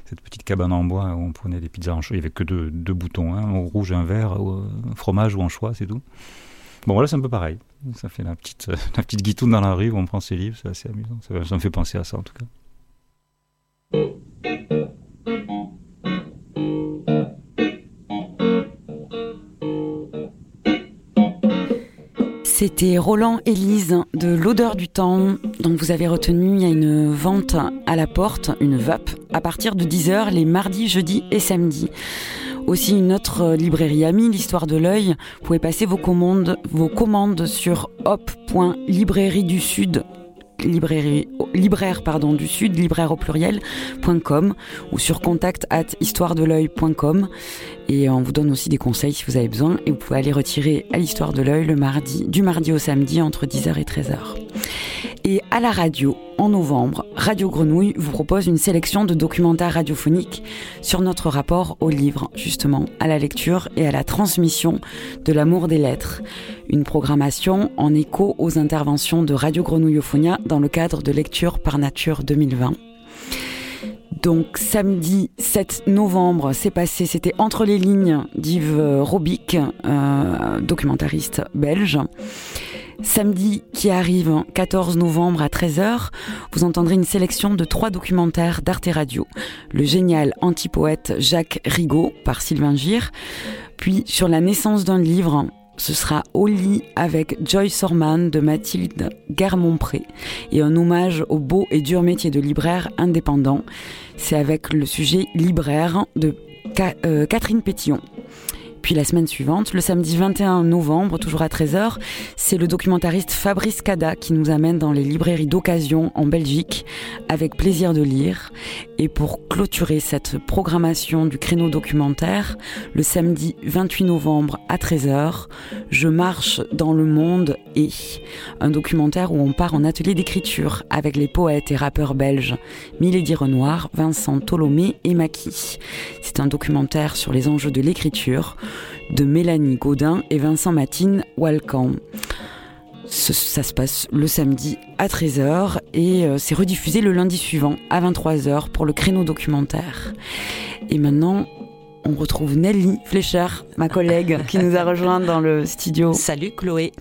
cette petite cabane en bois où on prenait des pizzas en choix. Il n'y avait que deux, boutons, un hein, rouge un vert, un fromage ou en choix, c'est tout. Bon, voilà, c'est un peu pareil. Ça fait la petite, la petite guitoune dans la rue où on prend ses livres, c'est assez amusant. Ça me fait penser à ça en tout cas. C'était Roland Élise de L'odeur du temps. Donc vous avez retenu, il y a une vente à la porte, une VAP, à partir de 10h les mardis, jeudis et samedis. Aussi une autre librairie amie, l'histoire de l'œil. Vous pouvez passer vos commandes, vos commandes sur sud libraire pardon, du Sud, libraire au pluriel.com ou sur contact at histoiredelœil.com et on vous donne aussi des conseils si vous avez besoin et vous pouvez aller retirer à l'histoire de l'œil le mardi, du mardi au samedi entre 10h et 13h. Et à la radio, en novembre, Radio Grenouille vous propose une sélection de documentaires radiophoniques sur notre rapport au livre, justement, à la lecture et à la transmission de l'amour des lettres. Une programmation en écho aux interventions de Radio Grenouillophonia dans le cadre de Lecture par Nature 2020. Donc samedi 7 novembre, c'est passé, c'était Entre les lignes d'Yves Robic, euh, documentariste belge. Samedi qui arrive, 14 novembre à 13h, vous entendrez une sélection de trois documentaires d'Arte Radio. Le génial antipoète Jacques Rigaud par Sylvain Gire, puis sur la naissance d'un livre, ce sera Au lit avec Joyce Orman de Mathilde Garmont-Pré et un hommage au beau et dur métier de libraire indépendant. C'est avec le sujet libraire de euh, Catherine Pétillon. Puis la semaine suivante, le samedi 21 novembre, toujours à 13h, c'est le documentariste Fabrice Cada qui nous amène dans les librairies d'occasion en Belgique avec plaisir de lire. Et pour clôturer cette programmation du créneau documentaire, le samedi 28 novembre à 13h, Je marche dans le monde et un documentaire où on part en atelier d'écriture avec les poètes et rappeurs belges Milady Renoir, Vincent Tolomé et Maki. C'est un documentaire sur les enjeux de l'écriture de Mélanie Gaudin et Vincent Matine Walcan. Ça se passe le samedi à 13h et euh, c'est rediffusé le lundi suivant à 23h pour le créneau documentaire. Et maintenant, on retrouve Nelly Fleischer, ma collègue, qui nous a rejoint dans le studio. Salut Chloé.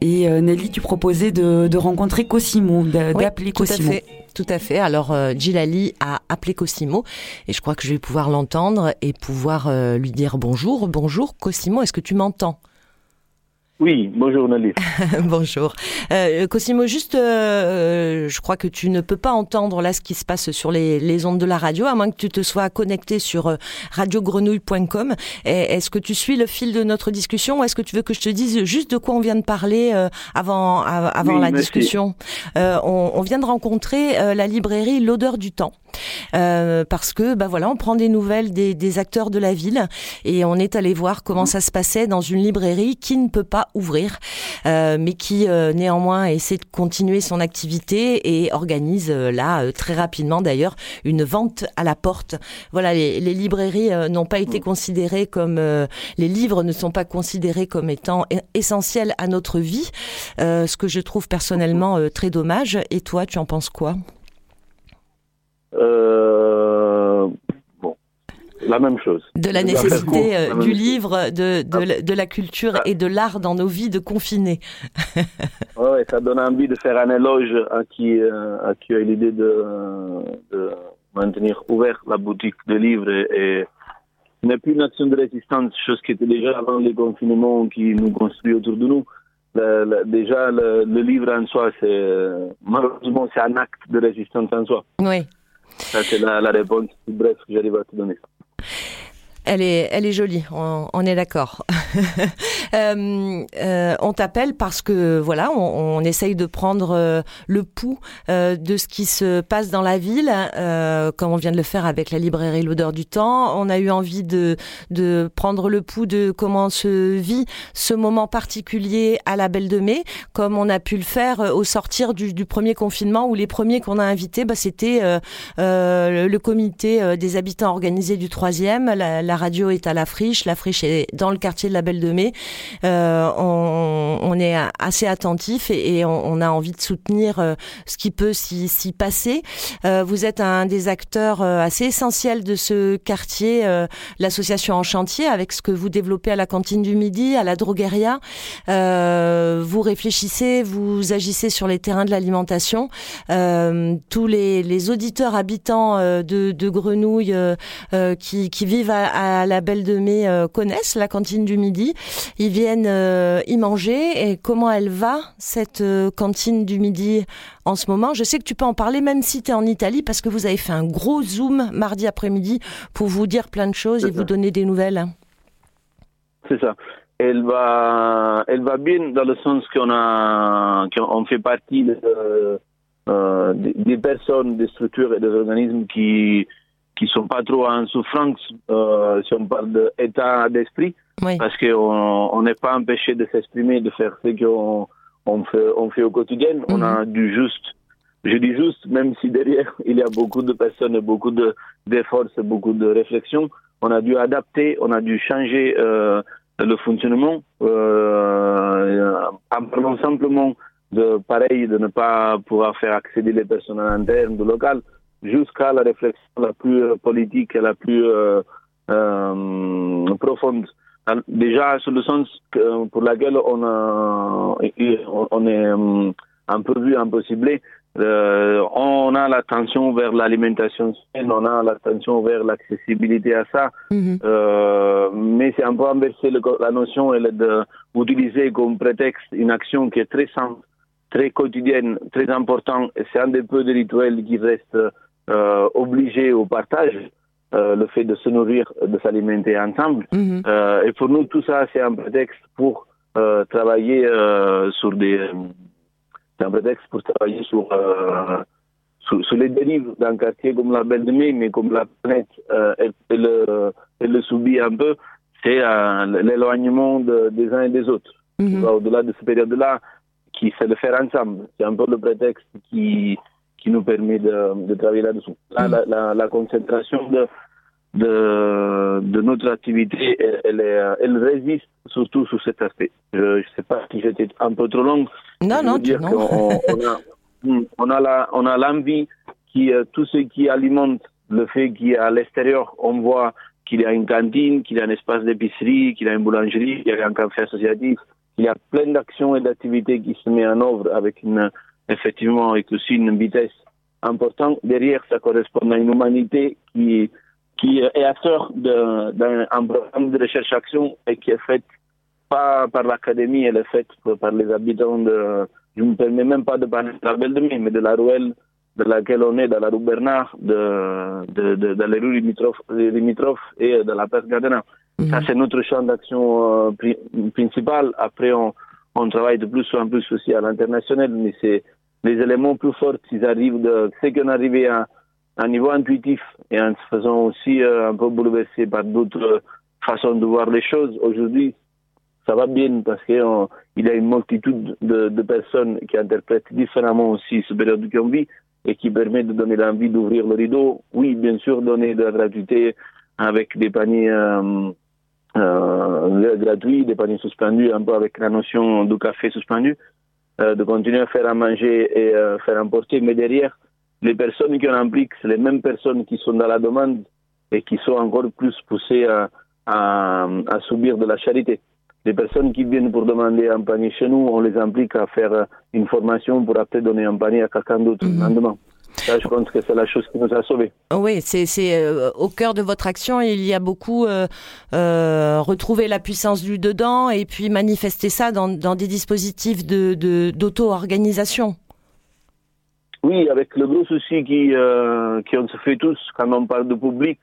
Et euh, Nelly, tu proposais de, rencontrer Cosimo, d'appeler Cosimo. Tout à fait. Tout à fait. Alors, euh, Gilali a appelé Cosimo et je crois que je vais pouvoir l'entendre et pouvoir euh, lui dire bonjour. Bonjour Cosimo, est-ce que tu m'entends? Oui, bonjour Nelly. bonjour. Euh, Cosimo, juste, euh, je crois que tu ne peux pas entendre là ce qui se passe sur les, les ondes de la radio, à moins que tu te sois connecté sur euh, radiogrenouille.com. Est-ce que tu suis le fil de notre discussion ou est-ce que tu veux que je te dise juste de quoi on vient de parler euh, avant, avant la discussion? Euh, on, on, vient de rencontrer euh, la librairie L'odeur du temps. parce que bah voilà, on prend des nouvelles des, des acteurs de la ville et on est allé voir comment ça se passait dans une librairie qui ne peut pas ouvrir, euh, mais qui euh, néanmoins essaie de continuer son activité et organise euh, là très rapidement d'ailleurs une vente à la porte. Voilà, les, librairies n'ont pas été considérées comme les livres ne sont pas considérés comme étant essentiels à notre vie, ce que je trouve personnellement très dommage. Et toi, tu en penses quoi? La même chose. De la nécessité euh, du livre, de, de, de, la culture et de l'art dans nos vies de confinés. oui, ça donne envie de faire un éloge à qui, euh, à qui a eu l'idée de, de, maintenir ouvert la boutique de livres et, n'est plus une action de résistance, chose qui était déjà avant les confinements qui nous construit autour de nous. déjà, le, le, livre en soi, c'est malheureusement c'est un acte de résistance en soi. Oui. Ça, c'est la, la réponse bref que j'arrive à te donner. Elle est, elle est jolie, on, on est d'accord. euh, euh, on t'appelle parce que voilà, on, essaye de prendre euh, le pouls de ce qui se passe dans la ville, comme on vient de le faire avec la librairie L'odeur du temps. On a eu envie de, prendre le pouls de comment se vit ce moment particulier à la Belle de Mai, comme on a pu le faire au sortir du, premier confinement où les premiers qu'on a invités, bah, c'était le, comité des habitants organisés du troisième. La, la radio est à la friche, la friche est dans le quartier de la Belle de Mai. Euh, on, est assez attentif et, on, a envie de soutenir euh, ce qui peut s'y passer. Euh, vous êtes un des acteurs assez essentiels de ce quartier, l'association en chantier, avec ce que vous développez à la cantine du midi, à la drogueria. Vous réfléchissez, vous agissez sur les terrains de l'alimentation. Tous les, auditeurs habitants de, Grenouille qui, vivent à, à la Belle de Mai connaissent la cantine du midi. Ils viennent euh, y manger. Et comment elle va, cette euh, cantine du midi en ce moment? Je sais que tu peux en parler même si tu es en Italie parce que vous avez fait un gros zoom mardi après-midi pour vous dire plein de choses et vous donner des nouvelles. C'est ça. Elle va, elle va bien dans le sens qu'on a, qu'on fait partie de, euh, des personnes, des structures et des organismes qui qui sont pas trop en souffrance euh, si on parle d'état d'esprit, parce qu'on on n'est pas empêché de s'exprimer, de faire ce qu'on on fait, on fait au quotidien. On a du juste, je dis juste, même si derrière il y a beaucoup de personnes, beaucoup de d'efforts, beaucoup de réflexions, on a dû adapter, on a dû changer euh, le fonctionnement euh, en parlant simplement de pareil, de ne pas pouvoir faire accéder les personnes à l'interne du local, jusqu'à la réflexion la plus euh, politique et la plus euh, euh, profonde. Déjà, sur le sens que, pour lequel on, a, on est un peu vu, un peu ciblé, euh, on a l'attention vers l'alimentation saine, on a l'attention vers l'accessibilité à ça, euh, mais c'est un peu inversé le- la notion elle est de utiliser comme prétexte une action qui est très simple, très quotidienne, très importante, et c'est un des peu des rituels qui restent euh, obligés au partage, euh, le fait de se nourrir, de s'alimenter ensemble. Euh, et pour nous, tout ça, c'est un prétexte pour euh, travailler sur des... C'est un prétexte pour travailler sur, sur, sur les dérives d'un quartier comme la Belle de Mai, mais comme la planète, elle, elle, elle le subit un peu, c'est l'éloignement de- des uns et des autres. Tu vois, Au-delà de cette période-là, qui c'est de faire ensemble. C'est un peu le prétexte qui, qui nous permet de, de travailler là-dessous. Là, la, la, la concentration de, de, de notre activité, elle, elle, est, euh, elle résiste surtout sur cet aspect. Je ne sais pas si j'étais un peu trop long. Non, non, dire non. on a, Hmm, on a la, on a l'envie qui, euh, tout ce qui alimente le fait qu'à l'extérieur, on voit qu'il y a une cantine, qu'il y a un espace d'épicerie, qu'il y a une boulangerie, qu'il y a un café associatif, il y a plein d'actions et d'activités qui se mettent en œuvre avec une, effectivement, avec aussi une vitesse importante. Derrière, ça correspond à une humanité qui, qui est acteur de- d'un un programme de recherche-action et qui est faite pas par l'académie, elle est faite par les habitants de, je ne me permets même pas de parler de la Belle de Mai, mais de la ruelle de laquelle on est, dans la rue Bernard, de, de, de, dans les rues limitrophes, limitrophes et de la place Gardena. Ça, c'est notre champ d'action euh, pri- principal. Après, on, on travaille de plus en plus aussi à l'international, mais c'est les éléments plus forts, ils arrivent de, c'est qu'on arrivé à un niveau intuitif et en se faisant aussi euh, un peu bouleversé par d'autres façons de voir les choses. Aujourd'hui, ça va bien parce qu'il y a une multitude de, personnes qui interprètent différemment aussi ce période qu'on vit et qui permet de donner l'envie d'ouvrir le rideau. Oui, bien sûr, donner de la gratuité avec des paniers euh, euh, gratuits, des paniers suspendus, un peu avec la notion du café suspendu, euh, de continuer à faire à manger et euh, faire emporter. Mais derrière, les personnes qui en impliquent, c'est les mêmes personnes qui sont dans la demande et qui sont encore plus poussées à, à, à subir de la charité. Les personnes qui viennent pour demander un panier chez nous, on les implique à faire euh, une formation pour après donner un panier à quelqu'un d'autre lendemain. Ça, je pense que c'est la chose qui nous a sauvés. Oui, c'est euh, au cœur de votre action. Il y a beaucoup euh, euh, retrouver la puissance du dedans et puis manifester ça dans, dans des dispositifs de d'auto-organisation. Oui, avec le gros souci qui, euh, qui on se fait tous quand on parle de public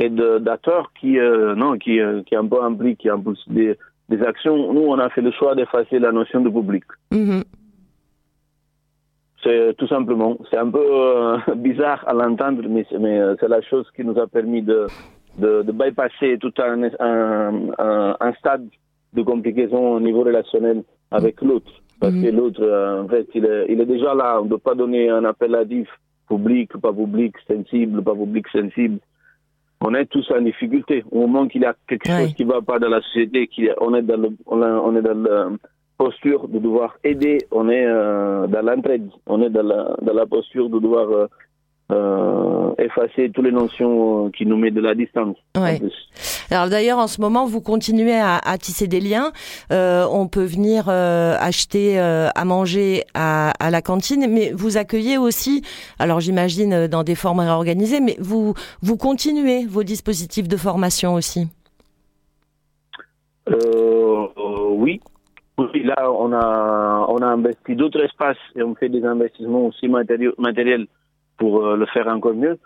et d'acteurs qui, non, qui, qui un peu impliquent, qui impulsent des, des actions. Nous, on a fait le choix d'effacer la notion de public. Mhm. C'est tout simplement, c'est un peu bizarre à l'entendre, mais, mais c'est la chose qui nous a permis de, de, de bypasser tout un, un, un, un, stade de complication au niveau relationnel avec l'autre. Parce que l'autre, en fait, il est, il est déjà là. On ne peut pas donner un appel à diff public, pas public, sensible, pas public, sensible. On est tous en difficulté. Au moment qu'il y a quelque chose qui ne va pas dans la société, on est dans le, on, est dans la posture de devoir aider, on est euh, dans l'entraide, on est dans la, dans la posture de devoir euh, euh, effacer toutes les notions qui nous mettent de la distance. Ouais. Alors d'ailleurs, en ce moment, vous continuez à, à tisser des liens. Euh, on peut venir euh, acheter à manger à, à, la cantine, mais vous accueillez aussi, alors j'imagine dans des formes réorganisées, mais vous, vous continuez vos dispositifs de formation aussi? Oui. Oui, là, on a, on a investi d'autres espaces et on fait des investissements aussi matériels pour le faire encore mieux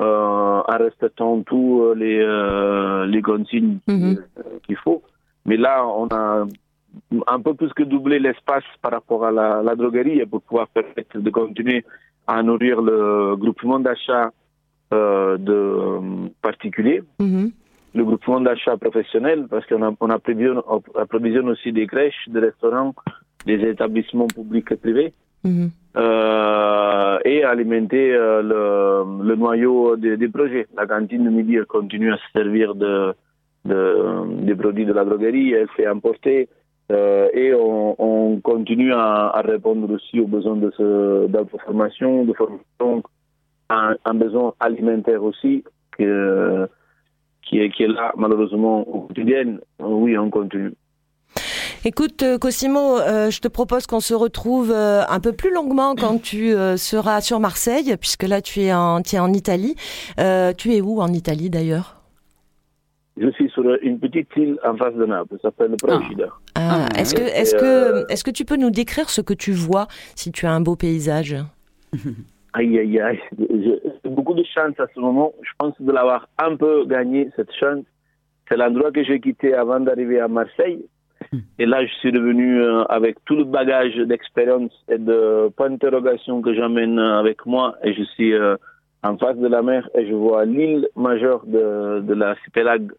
euh, en respectant tous les, euh, les consignes Mhm. qu'il faut. Mais là, on a un peu plus que doublé l'espace par rapport à la, la droguerie pour pouvoir permettre de continuer à nourrir le groupement d'achat euh, de particuliers, Mhm. Le groupement d'achat professionnel, parce qu'on a, on approvisionne, on approvisionne aussi des crèches, des restaurants, des établissements publics et privés Mhm. euh, et alimenter euh, le, le noyau des, des projets. La cantine de midi elle continue à se servir de, de, des produits de la droguerie, elle fait importer euh, et on, on continue à, à, répondre aussi aux besoins de ce, d'information, de formation, un, un besoin alimentaire aussi que, qui, est, qui est là malheureusement au quotidien. Oui, on continue. Écoute, euh, Cosimo, euh, je te propose qu'on se retrouve euh, un peu plus longuement quand tu euh, seras sur Marseille, puisque là tu es en, tu es en Italie. Euh, tu es où en Italie d'ailleurs? Je suis sur une petite île en face de Naples, ça s'appelle Procida. Ah, Est-ce que, est-ce que, est-ce que tu peux nous décrire ce que tu vois si tu as un beau paysage? Aïe, aïe, aïe. J'ai beaucoup de chance à ce moment. Je pense de l'avoir un peu gagné, cette chance. C'est l'endroit que j'ai quitté avant d'arriver à Marseille. Et là, je suis revenu euh, avec tout le bagage d'expérience et de points d'interrogation que j'emmène avec moi. Et je suis euh, en face de la mer et je vois l'île majeure de, de l'archipelague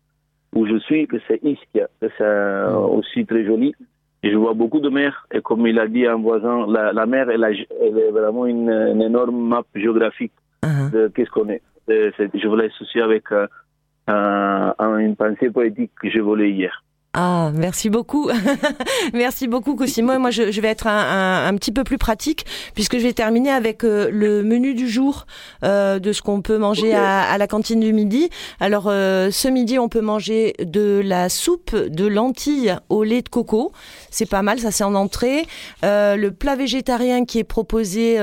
où je suis, que c'est Ischia, que c'est euh, aussi très joli. Je vois beaucoup de mer. Et comme il a dit un voisin, la, la mer, elle, a- elle est vraiment une, une énorme map géographique de qu'est-ce qu'on est. Je voulais associer avec euh, un- un- une pensée poétique que j'ai volée hier. Ah, merci beaucoup. merci beaucoup, Cosimo. Et moi, je, je vais être un, un- un petit peu plus pratique, puisque je vais terminer avec euh, le menu du jour euh, de ce qu'on peut manger à, à la cantine du midi. Alors, euh, ce midi, on peut manger de la soupe de lentilles au lait de coco. C'est pas mal, ça c'est en entrée. Le plat végétarien qui est proposé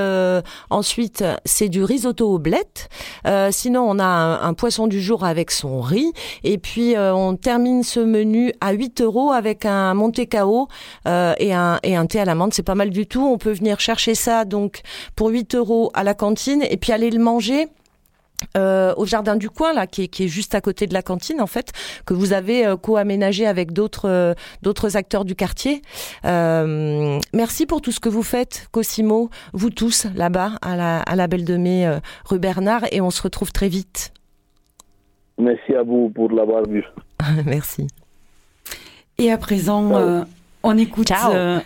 ensuite, c'est du risotto aux blettes. Sinon, on a un, un poisson du jour avec son riz. Et puis, on termine ce menu à 8 euros avec un Monte Cao euh, et, un, et un thé à l'amande. C'est pas mal du tout. On peut venir chercher ça donc pour 8 euros à la cantine et puis aller le manger. euh, au jardin du coin là qui est, qui est juste à côté de la cantine en fait que vous avez euh, co-aménagé avec d'autres euh, d'autres acteurs du quartier merci pour tout ce que vous faites Cosimo vous tous là-bas à la, à la Belle de Mai rue Bernard et on se retrouve très vite Merci à vous pour l'avoir vu. merci Et à présent, euh, on écoute. euh,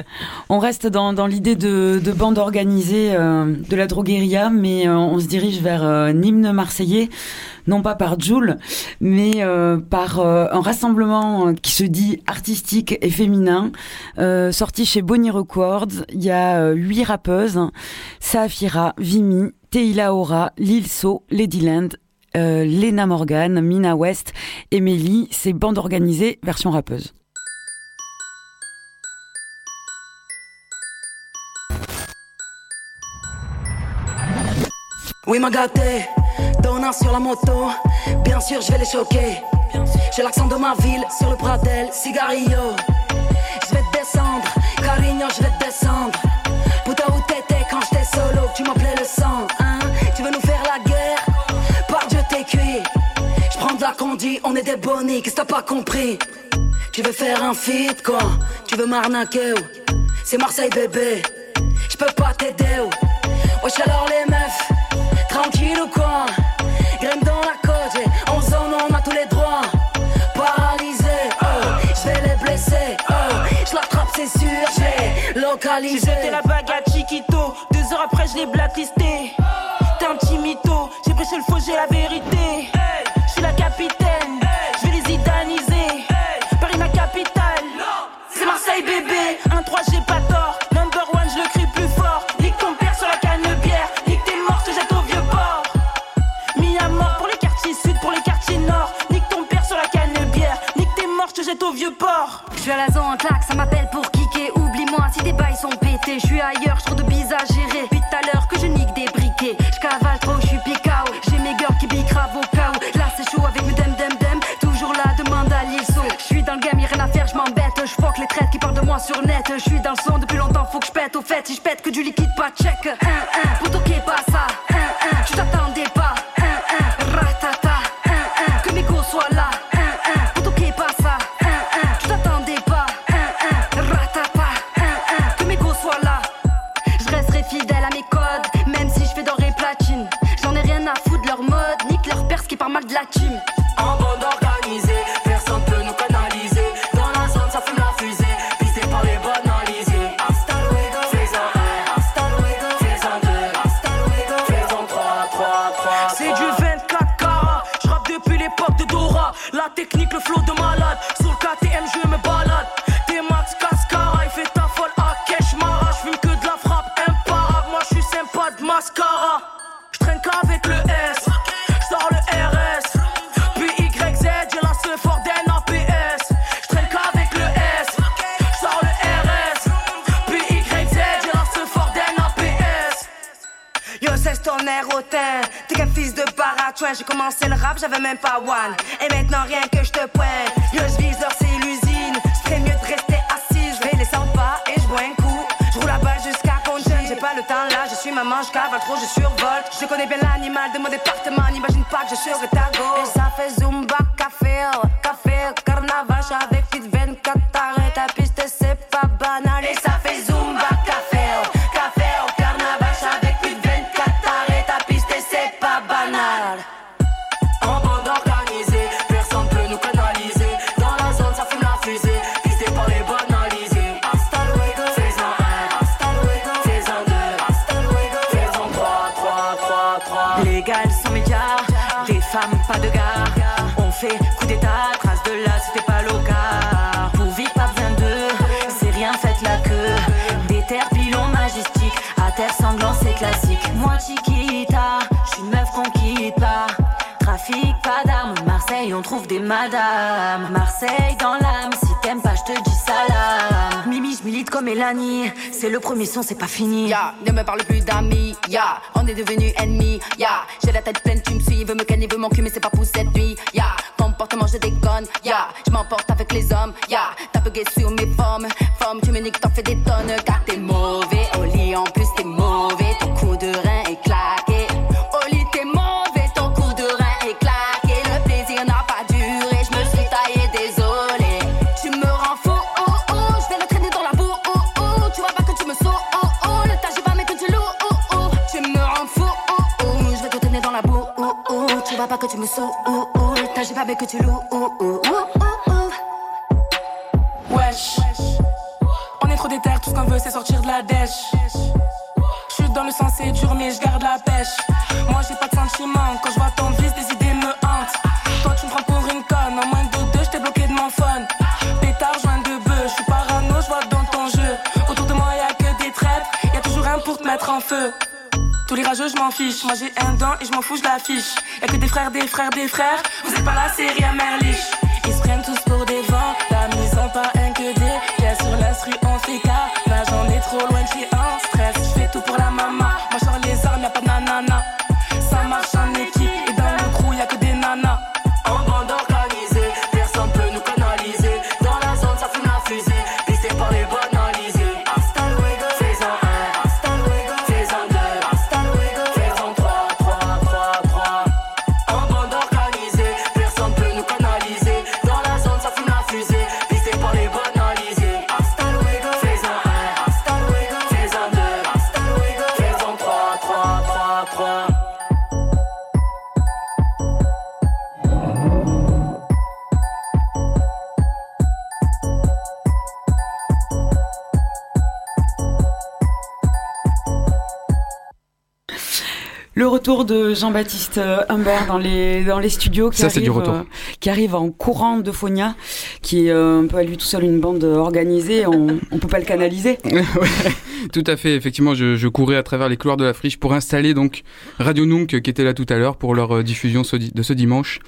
on reste dans, dans l'idée de, de bande organisée euh, de la drogueria, mais euh, on se dirige vers euh, un hymne marseillais, non pas par Joule, mais euh, par euh, un rassemblement qui se dit artistique et féminin, euh, sorti chez Bonnie Records. Il y a euh, huit rappeuses Saafira, Vimy, Teila Ora, Lil So, Ladyland. Euh, Lena Morgan, Mina West, Emily, c'est bande organisée version rappeuse. Oui, m'a gâté, donnant sur la moto. Bien sûr, je vais les choquer. J'ai l'accent de ma ville sur le Pradel, cigarillo. Je vais descendre, Carignan, je vais descendre. qu'on dit, on est des bonnies, qu'est-ce que t'as pas compris? Tu veux faire un feat quoi? Tu veux m'arnaquer ou? C'est Marseille bébé, je peux pas t'aider ou? Wesh alors les meufs, tranquille ou quoi? Graine dans la côte, en zone on a tous les droits. Paralysé, oh, je vais les blesser, oh, je l'attrape c'est sûr, j'ai localisé J'ai jeté la bague à Chiquito, deux heures après je l'ai blacklisté T'es un petit mytho, j'ai prêché le faux, j'ai la vérité. jette au vieux port. Je suis à la en claque, ça m'appelle pour kicker. Oublie-moi si tes bails sont pétés. Je suis ailleurs, je de bises à gérer. Depuis à l'heure que je nique des briquets. Je trop, je suis picao. J'ai mes gueules qui bicravent au. Là c'est chaud avec mes dem dem dem. Toujours la demande à l'ISO. Je suis dans le game, y'a rien à faire, je m'embête. Je que les traites qui parlent de moi sur net. Je suis dans le son depuis longtemps, faut que je pète. Au fait, si je pète que du liquide, pas check. c'est pas fini. Retour de Jean-Baptiste euh, Humbert dans les, dans les studios qui, Ça, arrive, euh, qui arrive en courant de Fonia, qui est euh, un peu à lui tout seul une bande organisée, on ne peut pas le canaliser. Ouais, tout à fait. Effectivement, je, je courais à travers les couloirs de la friche pour installer donc Radio Nunk qui était là tout à l'heure pour leur euh, diffusion ce de ce dimanche.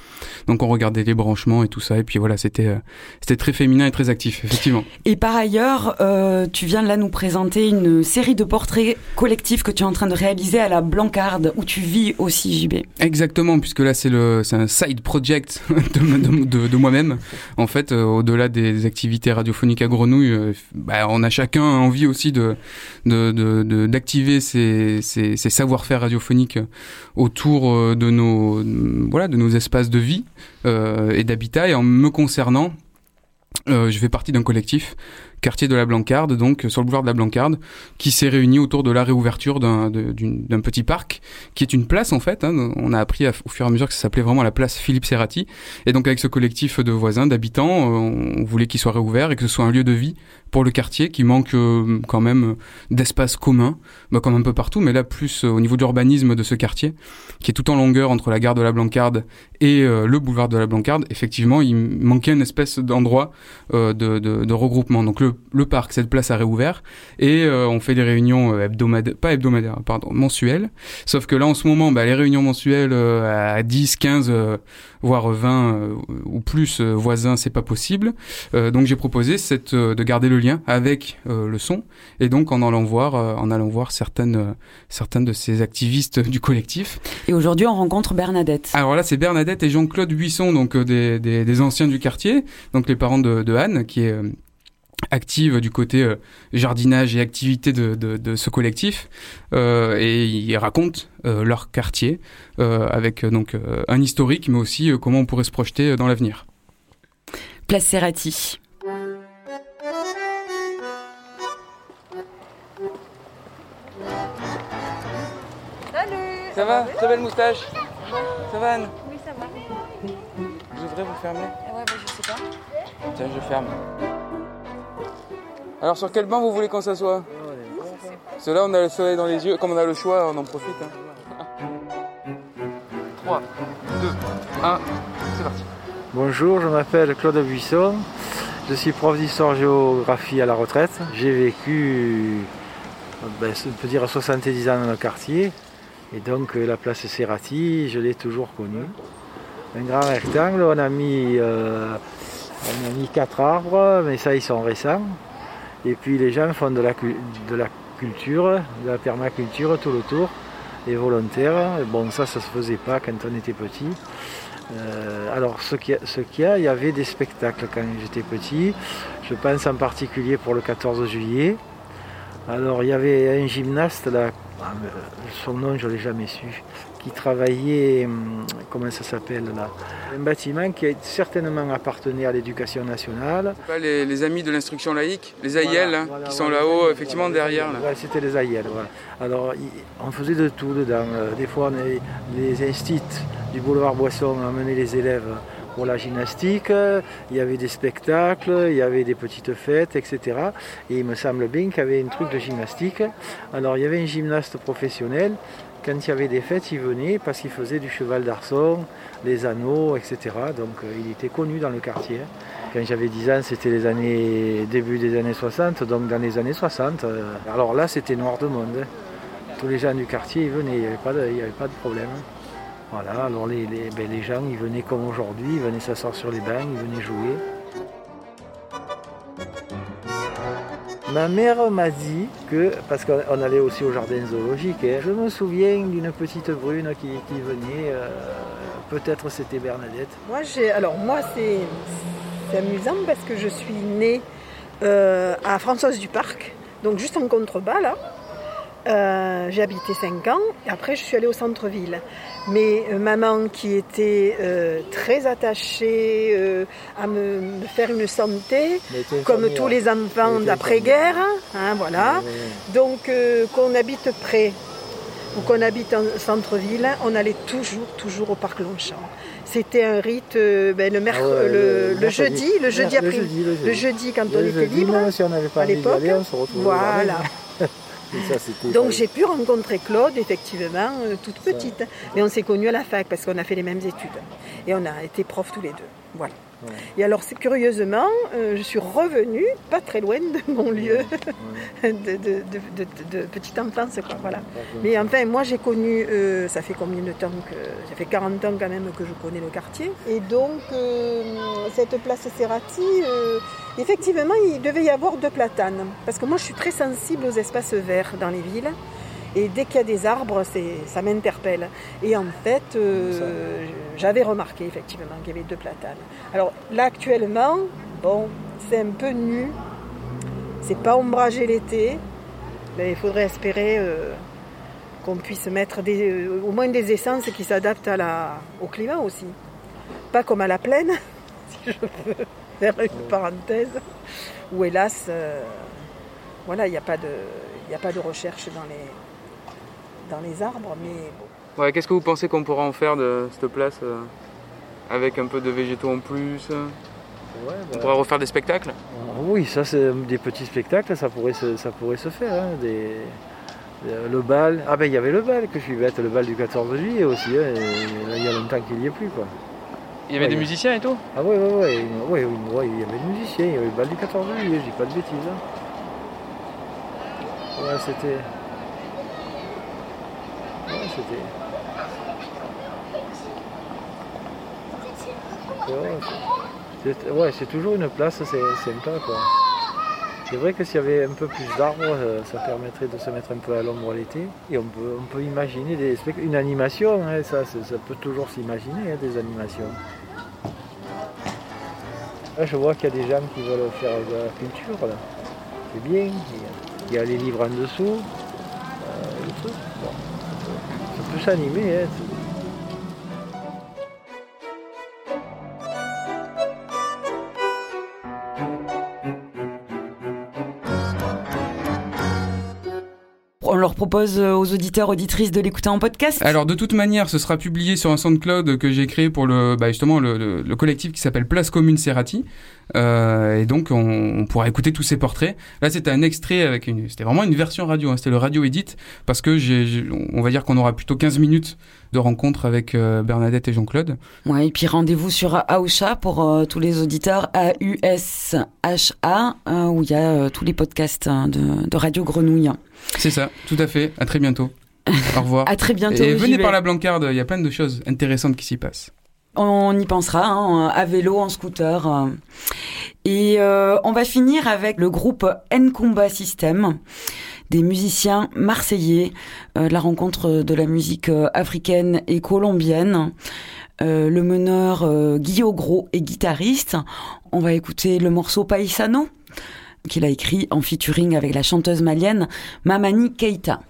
Donc on regardait les branchements et tout ça. Et puis voilà, c'était euh, c'était très féminin et très actif, effectivement. Et par ailleurs, euh, tu viens là nous présenter une série de portraits collectifs que tu es en train de réaliser à la Blancarde, où tu vis aussi, JB. Exactement, puisque là c'est le c'est un side project de, de, de- de moi-même. En fait, euh, au-delà des activités radiophoniques à Grenouille, euh, bah, on a chacun envie aussi de de- de- de- d'activer ses, ses, ses savoir-faire radiophoniques autour de nos voilà de nos espaces de vie et d'habitat. Et en me concernant, euh, je fais partie d'un collectif, quartier de la Blancarde, donc sur le boulevard de la Blancarde, qui s'est réuni autour de la réouverture d'un petit parc, qui est une place en fait. hein. on a appris au fur et à mesure que ça s'appelait vraiment la place Philippe Serrati. Et donc avec ce collectif de voisins, d'habitants, euh, on voulait qu'il soit réouvert et que ce soit un lieu de vie pour le quartier qui manque euh, quand même d'espace commun, bah, comme un peu partout, mais là plus euh, au niveau de l'urbanisme de ce quartier, qui est tout en longueur entre la gare de la Blancarde et euh, le boulevard de la Blancarde. Effectivement, il manquait une espèce d'endroit euh, de, de, de regroupement. Donc le, le parc, cette place a réouvert et euh, on fait des réunions euh, hebdomadaires, pas hebdomadaires, pardon, mensuelles. Sauf que là en ce moment, bah, les réunions mensuelles euh, à 10, 15, euh, voire 20 euh, ou plus euh, voisins, c'est pas possible. Euh, donc j'ai proposé cette, euh, de garder le lien avec euh, le son et donc en allant voir, euh, en allant voir certaines, euh, certaines de ces activistes du collectif. Et aujourd'hui, on rencontre Bernadette. Alors là, c'est Bernadette et Jean-Claude Buisson, donc euh, des, des, des anciens du quartier, donc les parents de, de Anne, qui est euh, active du côté euh, jardinage et activité de, de, de ce collectif, euh, et ils racontent euh, leur quartier euh, avec donc euh, un historique, mais aussi euh, comment on pourrait se projeter dans l'avenir. Place Serrati. Salut Ça va Très belle moustache Ça va Anne Oui, ça va. Je devrais vous fermer Ouais, bah, je sais pas. Tiens, je ferme. Alors sur quel banc vous voulez qu'on s'assoie là on a le soleil dans les yeux, comme on a le choix, on en profite. Hein. 3, 2, 1, c'est parti. Bonjour, je m'appelle Claude Buisson. Je suis prof d'histoire-géographie à la retraite. J'ai vécu, ben, on peut dire, 70 ans dans le quartier. Et donc euh, la place Serrati, je l'ai toujours connue. Un grand rectangle, on a mis, euh, on a mis quatre arbres, mais ça ils sont récents. Et puis les gens font de la, culture, de la permaculture tout le tour, et volontaires. Bon, ça, ça se faisait pas quand on était petit. Euh, alors, ce qu'il y, a- il y avait des spectacles quand j'étais petit. Je pense en particulier pour le 14 juillet. Alors, il y avait un gymnaste, là, ah, son nom, je ne l'ai jamais su, qui travaillait, hum, comment ça s'appelle là Un bâtiment qui certainement appartenait à l'éducation nationale. Pas les, les amis de l'instruction laïque, les AIL, Voilà, hein, voilà, qui sont là-haut, effectivement derrière. Là. C'était les AIL. voilà. Alors, on faisait de tout dedans. Euh, Des fois, on avait les instituts du boulevard Boisson amenaient les élèves pour la gymnastique. Il y avait des spectacles, il y avait des petites fêtes, etc. Et il me semble bien qu'il y avait un truc de gymnastique. Alors, il y avait un gymnaste professionnel. Quand il y avait des fêtes, il venait parce qu'il faisait du cheval d'arçon, les anneaux, etc. Donc, euh, il était connu dans le quartier. Quand j'avais 10 ans, c'était les années début des années 60, donc dans les années 60. euh, alors là, c'était noir de monde. Tous les gens du quartier, ils venaient, il n'y avait, avait pas de problème. Voilà, alors les, les- ben, les gens, ils venaient comme aujourd'hui, ils venaient s'asseoir sur les bancs, ils venaient jouer. Ma mère m'a dit que, parce qu'on allait aussi au jardin zoologique, je me souviens d'une petite brune qui, venait, euh, peut-être c'était Bernadette. Moi, alors moi, c'est, c'est amusant parce que je suis née euh, à Françoise du Parc, donc juste en contrebas là. Euh, j'ai habité 5 ans et après je suis allée au centre-ville. Mais euh, maman qui était euh, très attachée euh, à me, me faire une santé, comme tous les enfants d'après-guerre, hein, voilà. Donc euh, qu'on habite près ou qu'on habite en centre-ville, on allait toujours, toujours au parc Longchamp. C'était un rite ben, le, merc- Ah ouais, le, le le mercredi. jeudi, le jeudi après, le jeudi. le jeudi quand on était libre. si on n'avait pas à l'époque. aller, Donc j'ai pu rencontrer Claude, effectivement, euh, toute petite. Mais on s'est connus à la fac parce qu'on a fait les mêmes études. Et on a été profs tous les deux. Voilà. Et alors, curieusement, euh, je suis revenue, pas très loin de mon lieu de, de- de- de- de petite enfance. Quoi, voilà. Mais enfin, moi, j'ai connu, euh, ça fait combien de temps que. Ça fait 40 ans quand même que je connais le quartier. Et donc, euh, cette place Serrati, euh, effectivement, il devait y avoir deux platanes. Parce que moi, je suis très sensible aux espaces verts dans les villes. Et dès qu'il y a des arbres, ça m'interpelle. Et en fait, euh, j'avais remarqué effectivement qu'il y avait deux platanes. Alors là, actuellement, bon, c'est un peu nu. C'est pas ombragé l'été. Il faudrait espérer euh, qu'on puisse mettre des, euh, au moins des essences qui s'adaptent au climat aussi. Pas comme à la plaine, si je peux faire une parenthèse, où hélas, voilà, il n'y a, pas de- a pas de recherche dans les, dans les arbres, mais bon. Ouais, qu'est-ce que vous pensez qu'on pourra en faire de cette place euh, avec un peu de végétaux en plus? Euh On pourra refaire des spectacles? Oui, ça c'est des petits spectacles, ça pourrait se, ça pourrait se faire. hein, des- euh, le bal, ah ben il y avait le bal que je suis bête, le bal du 14 juillet aussi, hein, et là, il y a longtemps qu'il n'y est plus quoi. Il y avait Ouais, des il y a- musiciens et tout? Ah ouais, ouais, ouais, une- ouais, ouais, il y avait des musiciens, il y avait le bal du 14 juillet, j'ai pas de bêtises. hein. Ouais, c'était... C'était... Ouais, c'est- toujours une place, c'est sympa quoi. C'est vrai que s'il y avait un peu plus d'arbres, euh, ça permettrait de se mettre un peu à l'ombre l'été. Et on peut, on peut imaginer des une animation, hein, ça, ça peut toujours s'imaginer, hein, des animations. Là, je vois qu'il y a des gens qui veulent faire de la culture. C'est bien. Il y a les livres en dessous. euh, le truc. Bon, ça peut, ça peut propose euh, aux auditeurs, auditrices de l'écouter en podcast. Alors de toute manière, ce sera publié sur un SoundCloud que j'ai créé pour le, bah, justement le, le- le collectif qui s'appelle Place Commune Serrati. Euh, et donc on, pourra écouter tous ces portraits. Là c'était un extrait avec une, c'était vraiment une version radio, hein, c'était le radio edit parce que on va dire qu'on aura plutôt 15 minutes de rencontre avec euh, Bernadette et Jean-Claude. Ouais, et puis rendez-vous sur Aosha pour euh, tous les auditeurs A-U-S-H-A, euh, où il y a tous les podcasts hein, de, de Radio Grenouille. C'est ça, tout à fait. À très bientôt. Au revoir. À très bientôt, Et venez par la Blancarde, il y a plein de choses intéressantes qui s'y passent. On y pensera, hein, à vélo, en scooter. Et euh, on va finir avec le groupe Nkumba System, des musiciens marseillais, euh, la rencontre de la musique euh, africaine et colombienne. Euh, le meneur euh, Guillaume Gros est guitariste. On va écouter le morceau Paisano, qu'il a écrit en featuring avec la chanteuse malienne Mamani Keita.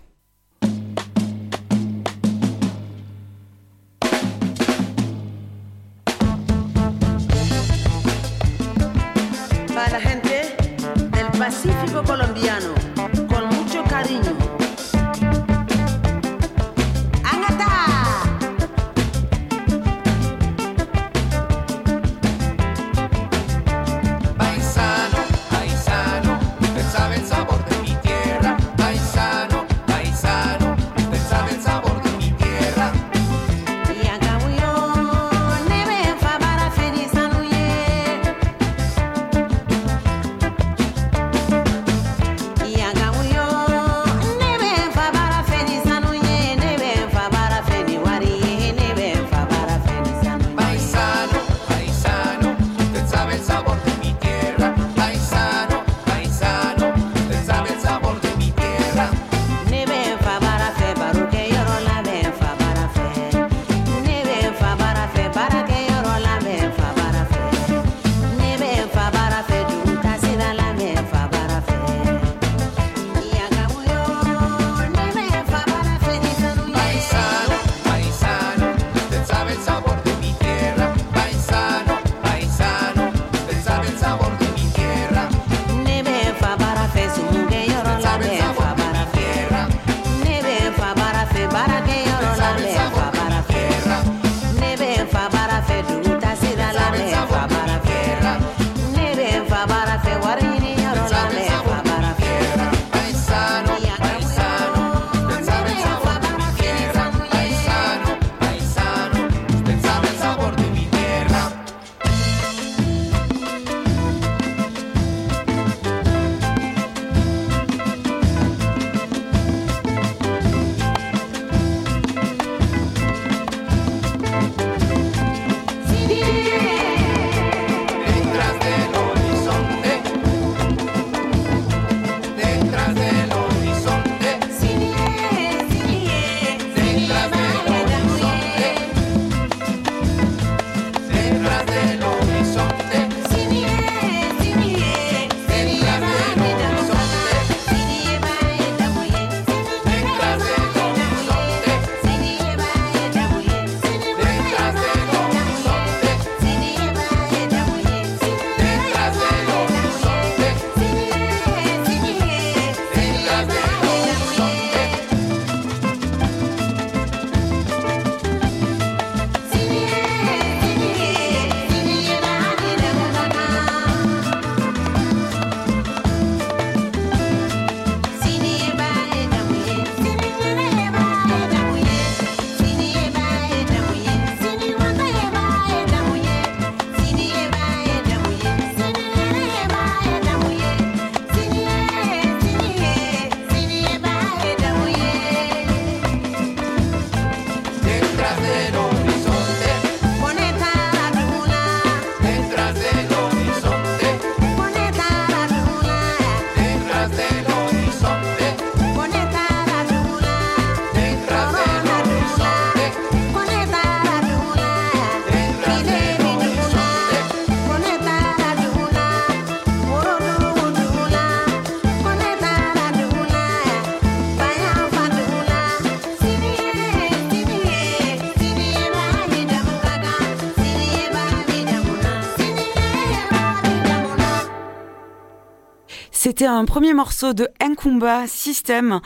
C'était un premier morceau de Nkumba System,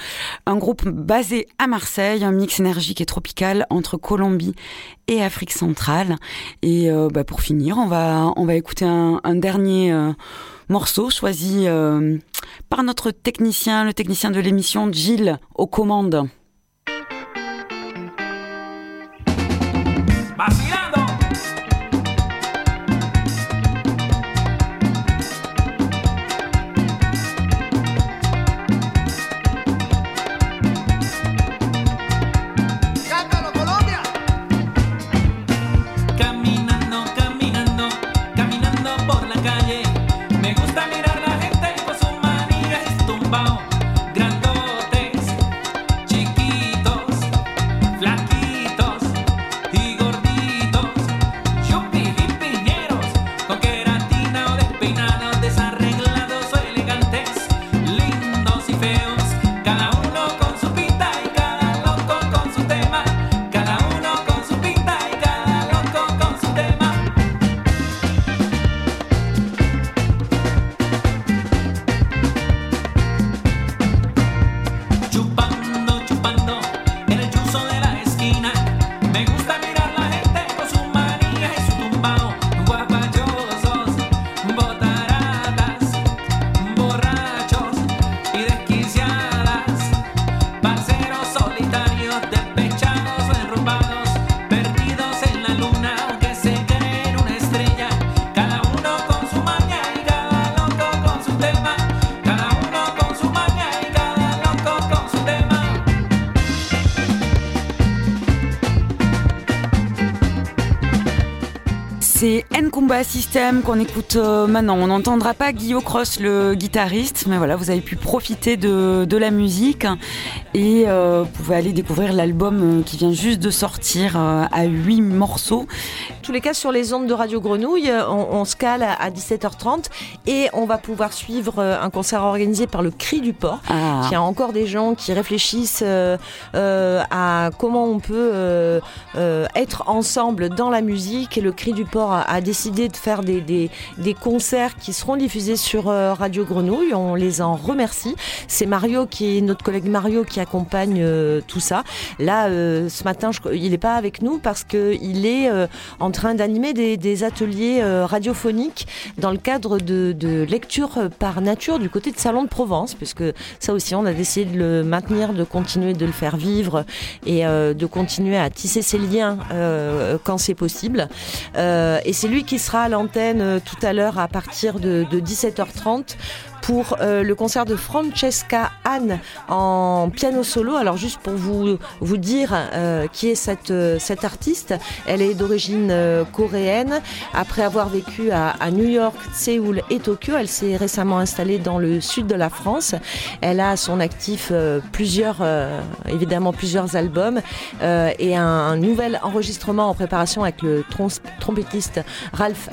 un groupe basé à Marseille, un mix énergique et tropical entre Colombie et Afrique centrale. Et euh, bah, pour finir, on va, on va écouter un, dernier euh, morceau choisi euh, par notre technicien, le technicien de l'émission Gilles aux commandes. System qu'on écoute euh, maintenant. On n'entendra pas Guillaume Cross, le guitariste, mais voilà, vous avez pu profiter de, la musique et euh, vous pouvez aller découvrir l'album euh, qui vient juste de sortir à huit morceaux. Tous les cas, sur les ondes de Radio Grenouille, on, on se cale à, à 17h30 et on va pouvoir suivre euh, un concert organisé par le Cri du Port. Ah. Il y a encore des gens qui réfléchissent euh, euh, à comment on peut euh, euh, être ensemble dans la musique. Et le Cri du Port a, a décidé de faire des, des, des concerts qui seront diffusés sur euh, Radio Grenouille. On les en remercie. C'est Mario qui est notre collègue Mario qui accompagne euh, tout ça. Là, euh, ce matin, je- il n'est pas avec nous parce que il est euh, en train d'animer des, ateliers euh, radiophoniques dans le cadre de, de lecture par nature du côté de Salon de Provence, puisque ça aussi, on a décidé de le maintenir, de continuer de le faire vivre et euh, de continuer à tisser ces liens euh, quand c'est possible. Et c'est lui qui sera à l'antenne tout à l'heure à partir de 17h30 pour euh, le concert de Francesca Anne en piano solo. Alors juste pour vous vous dire euh, qui est cette euh, cette artiste, elle est d'origine euh, coréenne. Après avoir vécu à, à New York, Séoul et Tokyo, elle s'est récemment installée dans le sud de la France. Elle a à son actif euh, plusieurs euh, évidemment plusieurs albums et un, nouvel enregistrement en préparation avec le trom- trompettiste Ralph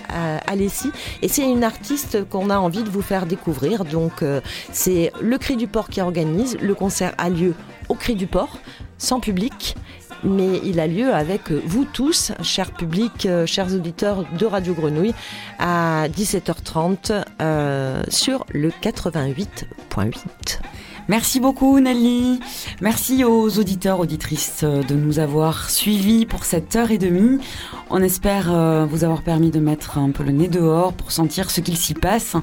Alessi. Et c'est une artiste qu'on a envie de vous faire découvrir. Donc euh, c'est le Cri du Port qui organise. Le concert a lieu au Cri du Port, sans public. Mais il a lieu avec vous tous, chers publics, euh, chers auditeurs de Radio Grenouille, à 17h30 euh, sur le 88.8. Merci beaucoup Nelly. Merci aux auditeurs, auditrices euh, de nous avoir suivis pour cette heure et demie. On espère euh, vous avoir permis de mettre un peu le nez dehors pour sentir ce qu'il s'y passe.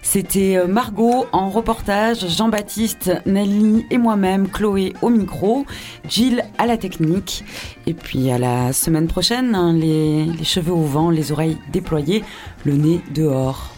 C'était euh, Margot en reportage, Jean-Baptiste, Nelly et moi-même, Chloé au micro, Jill à la technique. Et puis à la semaine prochaine, hein, les cheveux au vent, les oreilles déployées, le nez dehors.